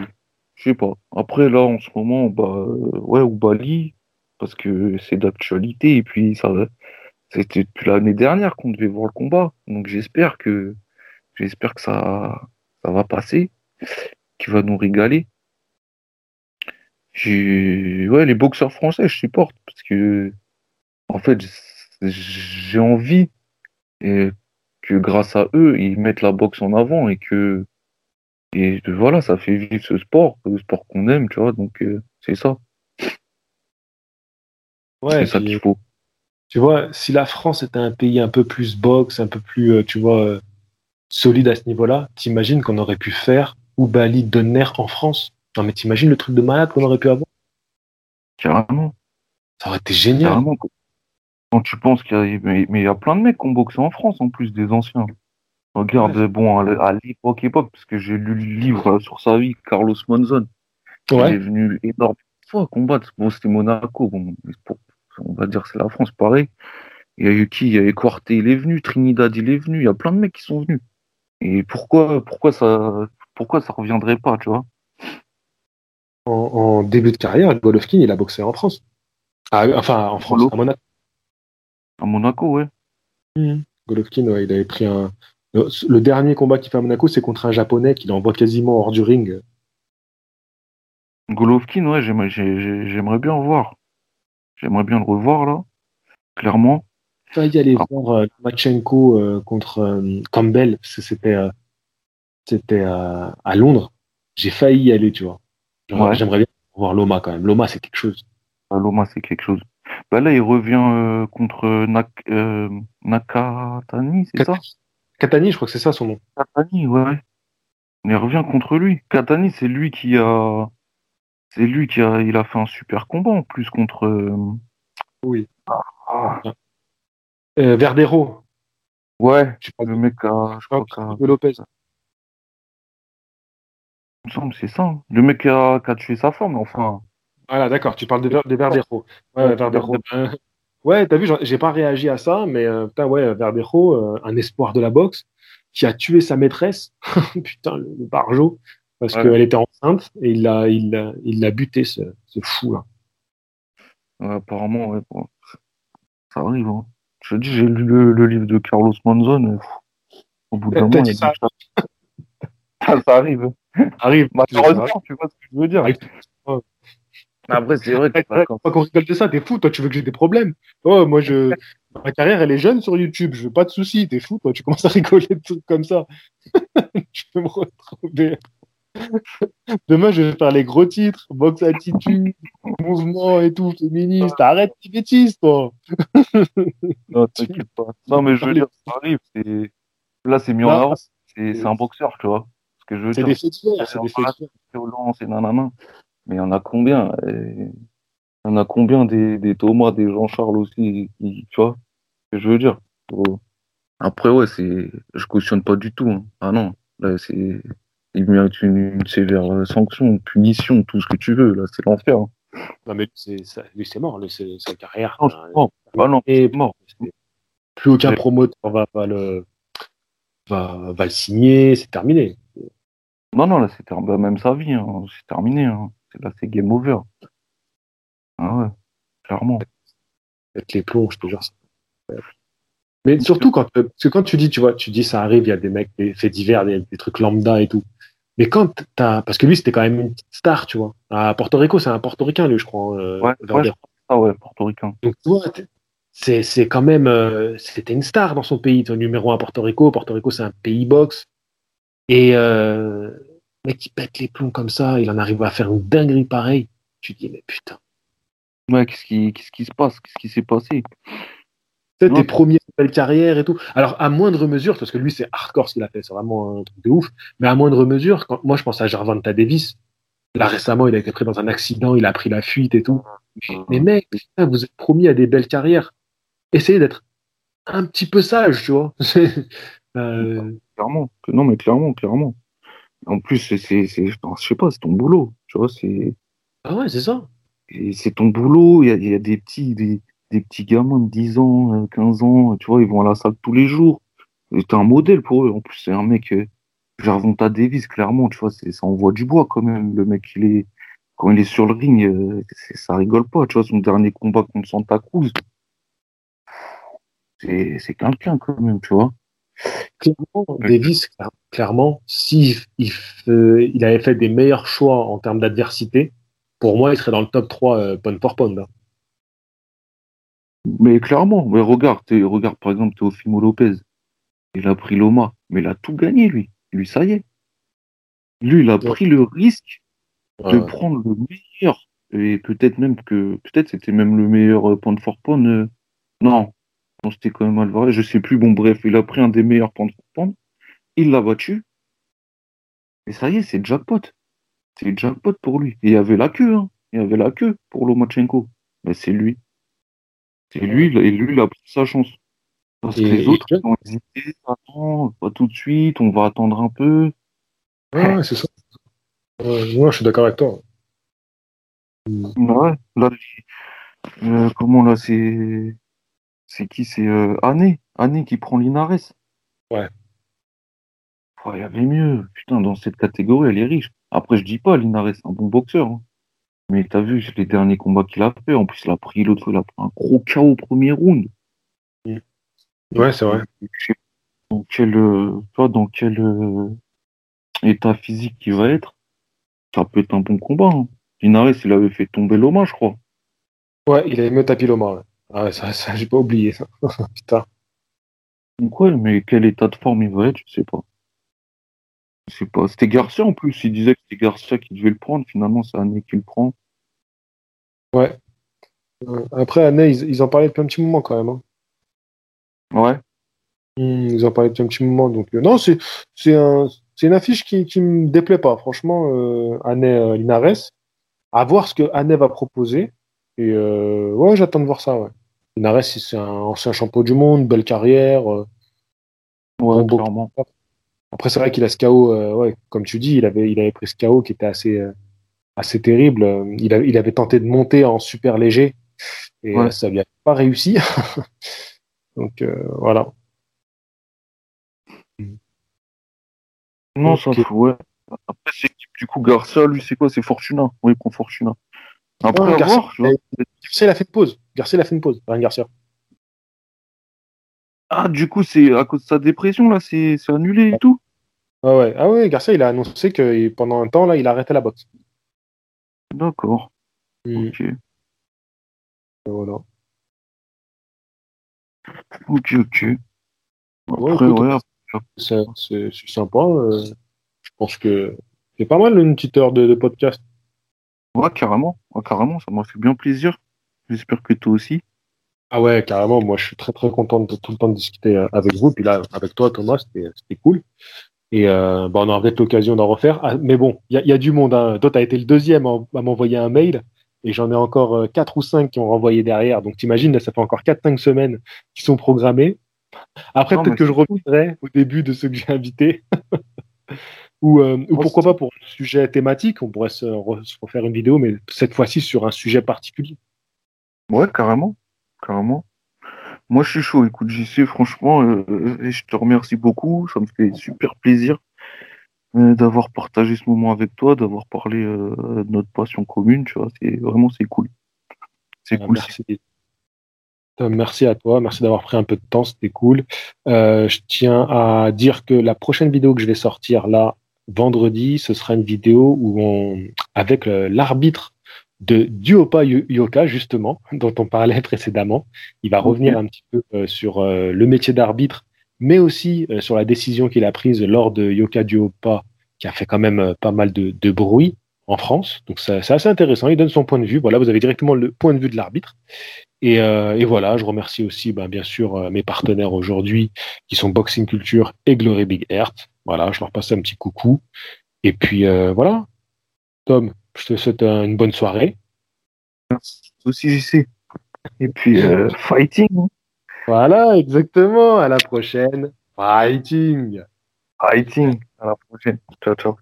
Speaker 2: je sais pas. Après, là, en ce moment, bah, ouais, ou Bali, parce que c'est d'actualité, et puis ça, c'était depuis l'année dernière qu'on devait voir le combat. Donc j'espère que, j'espère que ça, ça va passer, qu'il va nous régaler. Ouais, les boxeurs français, je supporte, parce que, en fait, j'ai envie et que grâce à eux, ils mettent la boxe en avant et que, et voilà, ça fait vivre ce sport, le sport qu'on aime, tu vois, donc euh, c'est ça,
Speaker 1: Ouais,
Speaker 2: c'est ça qu'il faut.
Speaker 1: Tu vois, si la France était un pays un peu plus boxe, un peu plus, euh, tu vois, euh, solide à ce niveau-là, t'imagines qu'on aurait pu faire Oubali Donner en France? Non, mais t'imagines le truc de malade qu'on aurait pu avoir?
Speaker 2: Carrément,
Speaker 1: Ça aurait été génial.
Speaker 2: carrément. Quand tu penses qu'il y a, mais, il y a plein de mecs qui ont boxé en France, en plus des anciens. Regarde, bon, à l'époque, époque, parce que j'ai lu le livre sur sa vie, Carlos Monzon. Il est
Speaker 1: Ouais,
Speaker 2: venu énormément de fois combattre. Bon, c'était Monaco. Bon, pour- on va dire que c'est la France, pareil. Il y a eu qui? Il y a Corté, il est venu. Trinidad, il est venu. Il y a plein de mecs qui sont venus. Et pourquoi, pourquoi ça, pourquoi ça reviendrait pas, tu vois?
Speaker 1: en, en début de carrière, Golovkin, il a boxé en France. Ah, enfin, en France,
Speaker 2: Golo-
Speaker 1: à Monaco.
Speaker 2: À Monaco, ouais.
Speaker 1: Golovkin, ouais, il avait pris un. Le, le dernier combat qu'il fait à Monaco, c'est contre un japonais qu'il envoie quasiment hors du ring.
Speaker 2: Golovkin, ouais, j'aimerais, j'ai- j'ai- j'aimerais bien le voir. J'aimerais bien le revoir, là. Clairement.
Speaker 1: failli aller
Speaker 2: Ah.
Speaker 1: voir euh, Lomachenko euh, contre euh, Campbell, parce que c'était c'était à Londres. J'ai failli y aller, tu vois.
Speaker 2: Ouais.
Speaker 1: J'aimerais bien voir Loma quand même. Loma, c'est quelque chose.
Speaker 2: Ah, Loma, c'est quelque chose. Bah là, il revient contre Nak, Nakatani, c'est ça?
Speaker 1: Katani, je crois que c'est ça son nom.
Speaker 2: Katani, ouais. Il revient contre lui. Katani, c'est lui qui a. C'est lui qui a. Il a fait un super combat en plus contre. euh,
Speaker 1: Oui.
Speaker 2: Ah,
Speaker 1: Euh, Verdero.
Speaker 2: ouais,
Speaker 1: Je sais pas,
Speaker 2: le mec a. Je crois
Speaker 1: Ah, de Lopez.
Speaker 2: Il me semble que c'est ça. hein. Le mec qui a, qui a tué sa femme, enfin.
Speaker 1: Voilà, d'accord, tu parles de, de Verdero. Ouais,
Speaker 2: Ouais,
Speaker 1: Verdero.
Speaker 2: Verdero.
Speaker 1: Euh, ouais, t'as vu, j'ai pas réagi à ça, mais euh, putain, ouais, Verdero, euh, un espoir de la boxe, qui a tué sa maîtresse, putain, le, le barjo, parce
Speaker 2: Ouais.
Speaker 1: qu'elle était enceinte, et il l'a il l'a- il l'a buté, ce, ce fou-là.
Speaker 2: Ouais, apparemment, ouais. bon, Ça arrive. Hein. Je te dis, j'ai lu le, le livre de Carlos Manzon. euh, Au bout d'un moment,
Speaker 1: dit ça
Speaker 2: a des- ça, arrive.
Speaker 1: arrive.
Speaker 2: Malheureusement, tu vois ce que je veux dire. Après, c'est vrai que
Speaker 1: pas qu'on rigole de ça, t'es fou, toi, tu veux que j'ai des problèmes. Oh, moi, je, ma carrière, elle est jeune sur YouTube, je veux pas de soucis, t'es fou, toi, tu commences à rigoler de trucs comme ça. je peux me retrouver. Demain, je vais faire les gros titres, box attitude, mouvement et tout, féministe. Arrête tes bêtises, toi.
Speaker 2: Non, t'inquiète pas. Non, mais je veux dire, ça arrive. Là, c'est mis en avant. C'est, un boxeur, tu vois. Ce que je veux
Speaker 1: C'est des faits c'est des faits
Speaker 2: nanana. Mais il y en a combien et Il y en a combien des, des Thomas, des Jean-Charles aussi, qui, tu vois? Ce que je veux dire. Après, ouais, c'est... je cautionne pas du tout. hein. Ah non, là, c'est... Il mérite une, une sévère euh, sanction, une punition, tout ce que tu veux. Là, c'est l'enfer. hein.
Speaker 1: Non, mais c'est, ça, lui, c'est mort, lui, c'est sa carrière.
Speaker 2: Non,
Speaker 1: hein.
Speaker 2: c'est mort. Ah non,
Speaker 1: Et
Speaker 2: c'est mort.
Speaker 1: plus aucun promoteur va, va le, va, va le signer, c'est terminé.
Speaker 2: Non, non, là, c'est ter- bah, même sa vie, hein, c'est terminé. Hein. C'est- Là, c'est game over. Ah ouais, clairement.
Speaker 1: Avec les plombs, je te jure. c'est- Mais surtout quand, parce que quand tu dis, tu vois, tu dis ça arrive, il y a des mecs, des faits divers, des, des trucs lambda et tout. Mais quand t'as, parce que lui, c'était quand même une petite star, tu vois. À Porto Rico, c'est un portoricain, lui, je crois.
Speaker 2: Euh, ouais, ouais, ah ouais, portoricain.
Speaker 1: Donc, tu vois, c'est, c'est quand même, euh, c'était une star dans son pays, ton numéro un à Porto Rico. Porto Rico, c'est un pays box. Et, euh, mec, qui pète les plombs comme ça, il en arrive à faire une dinguerie pareille. Tu te dis, mais putain.
Speaker 2: Ouais, qu'est-ce qui, qu'est-ce qui se passe? Qu'est-ce qui s'est passé?
Speaker 1: C'est tes premières belles carrières et tout. Alors, à moindre mesure, parce que lui, c'est hardcore ce qu'il a fait, c'est vraiment un truc de ouf. Mais à moindre mesure, quand, moi, je pense à Jarvanta Davis. Là, récemment, il a été pris dans un accident, il a pris la fuite et tout. Mais, mec, vous êtes promis à des belles carrières. Essayez d'être un petit peu sage, tu vois.
Speaker 2: euh... Clairement. Non, mais clairement, clairement. En plus, c'est, c'est, je sais pas, c'est ton boulot. Tu vois, c'est.
Speaker 1: Ah ouais, c'est ça.
Speaker 2: c'est ton boulot. Il y a, y a, des petits, des, des petits gamins de 10 ans, 15 euh, ans, tu vois, ils vont à la salle tous les jours. C'est un modèle pour eux. En plus, c'est un mec, euh, Jarvonta Davis, clairement, tu vois, ça envoie du bois quand même. Le mec, il est, quand il est sur le ring, euh, ça rigole pas, tu vois, son dernier combat contre Santa Cruz. C'est quelqu'un quand même, tu vois.
Speaker 1: Clairement, Davis, clairement, si il, il, avait fait des meilleurs choix en termes d'adversité, pour moi, il serait dans le top 3 euh, pound for pound. Hein.
Speaker 2: Mais clairement, mais regarde, regarde par exemple Teofimo Lopez. Il a pris Loma, mais il a tout gagné, lui. Lui, ça y est. Lui, il a pris le risque de prendre le meilleur. Et peut-être même que. Peut-être c'était même le meilleur euh, point for pound. Euh, non. Non, c'était quand même Alvarez. Je sais plus. Bon, bref, il a pris un des meilleurs points for pound. Il l'a battu. Et ça y est, c'est jackpot. C'est jackpot pour lui. il y avait la queue, hein. Il y avait la queue pour Lomachenko. Mais c'est lui. Et lui, et lui, il a pris sa chance. Parce que les autres ont hésité, attends, pas tout de suite, on va attendre un peu.
Speaker 1: Ouais, c'est ça. moi, je suis d'accord avec toi.
Speaker 2: Ouais, là, euh, comment là, c'est. C'est qui C'est euh, Anne. Anne qui prend Linares.
Speaker 1: Ouais.
Speaker 2: Il y avait mieux. Putain, dans cette catégorie, elle est riche. Après, je dis pas, Linares, c'est un bon boxeur. Hein. Mais t'as vu les derniers combats qu'il a fait. En plus, il a pris l'autre fois, il a pris un gros KO au premier round.
Speaker 1: Ouais, c'est vrai.
Speaker 2: Dans quel, euh, dans quel euh, état physique il va être, ça peut être un bon combat. Hein. Linares, il avait fait tomber Loma, je crois.
Speaker 1: Ouais, il avait mis tapis Loma. Ouais. Ah ça, ça j'ai pas oublié ça. Putain.
Speaker 2: Donc ouais, mais quel état de forme il va être, je sais pas. Je sais pas. C'était Garcia en plus. Il disait que c'était Garcia qui devait le prendre. Finalement, c'est Année qui le prend.
Speaker 1: Ouais. Euh, après, Année, ils, en parlaient depuis un petit moment quand même. Hein.
Speaker 2: Ouais.
Speaker 1: Hmm, ils en parlaient depuis un petit moment. Donc, euh, non, c'est un, une affiche qui, qui me déplaît pas. Franchement, euh, Année Linares. À voir ce que Année va proposer. Et ouais, j'attends de voir ça. Ouais. Linares, c'est un ancien champion du monde, belle carrière. ouais,
Speaker 2: clairement.
Speaker 1: Après, c'est vrai qu'il a ce KO, euh, ouais, comme tu dis, il avait, il avait pris ce KO qui était assez, euh, assez terrible. Il, il, avait tenté de monter en super léger et ça lui a pas réussi. Donc euh, voilà.
Speaker 2: Non, fout, ouais. Après, c'est du coup Garcia, lui, c'est quoi? C'est Fortuna. Oui, il prend Fortuna.
Speaker 1: Après, Garcia, il a fait une pause. Garcia, il a fait une pause. Rien Garcia.
Speaker 2: Ah, du coup, c'est à cause de sa dépression, là, c'est annulé et tout
Speaker 1: ah ouais. Ah ouais, Garcia, il a annoncé que pendant un temps, là, il arrêtait la boxe.
Speaker 2: D'accord. Ok.
Speaker 1: Voilà.
Speaker 2: Ok, ok.
Speaker 1: Après, ouais, c'est sympa. Euh, je pense que c'est pas mal une petite heure de, podcast.
Speaker 2: Ouais, carrément. carrément, ça m'a fait bien plaisir. J'espère que toi aussi.
Speaker 1: Ah ouais, carrément. Moi, je suis très très content de tout le temps de discuter euh, avec vous. Puis là, avec toi, Thomas, c'était cool. Et euh, bah, on aura peut-être l'occasion d'en refaire. Ah, mais bon, il y, a du monde. Hein. Toi, tu as été le deuxième à m'envoyer un mail. Et j'en ai encore euh, quatre ou cinq qui ont renvoyé derrière. Donc t'imagines, ça fait encore 4-5 semaines qui sont programmées. Après, peut-être que je reviendrai au début de ceux que j'ai invités. ou, euh, ou pourquoi pas pour un sujet thématique. On pourrait se, refaire une vidéo, mais cette fois-ci sur un sujet particulier.
Speaker 2: Ouais, carrément. Carrément. Moi, je suis chaud. Écoute, JC, franchement, euh, je te remercie beaucoup. Ça me fait super plaisir euh, d'avoir partagé ce moment avec toi, d'avoir parlé euh, de notre passion commune. Tu vois, c'est vraiment c'est cool. C'est ah, cool.
Speaker 1: Merci. Merci à toi, merci d'avoir pris un peu de temps, c'était cool. je tiens à dire que la prochaine vidéo que je vais sortir là, vendredi, ce sera une vidéo où on, avec l'arbitre de Duopa Yoka, justement, dont on parlait précédemment. Il va revenir un petit peu euh, sur euh, le métier d'arbitre, mais aussi euh, sur la décision qu'il a prise lors de Yoka Duopa, qui a fait quand même pas mal de, bruit en France. Donc c'est assez intéressant. Il donne son point de vue. Voilà, vous avez directement le point de vue de l'arbitre. Et, voilà, je remercie aussi, ben, bien sûr, mes partenaires aujourd'hui, qui sont Boxing Culture et Glory Big Earth. Voilà, je leur passe un petit coucou. Et puis voilà, Tom, je te souhaite une bonne soirée.
Speaker 2: Merci aussi, JC. Et puis, euh, fighting. Hein.
Speaker 1: Voilà, exactement. À la prochaine. Fighting.
Speaker 2: Fighting. À la prochaine. Ciao, ciao.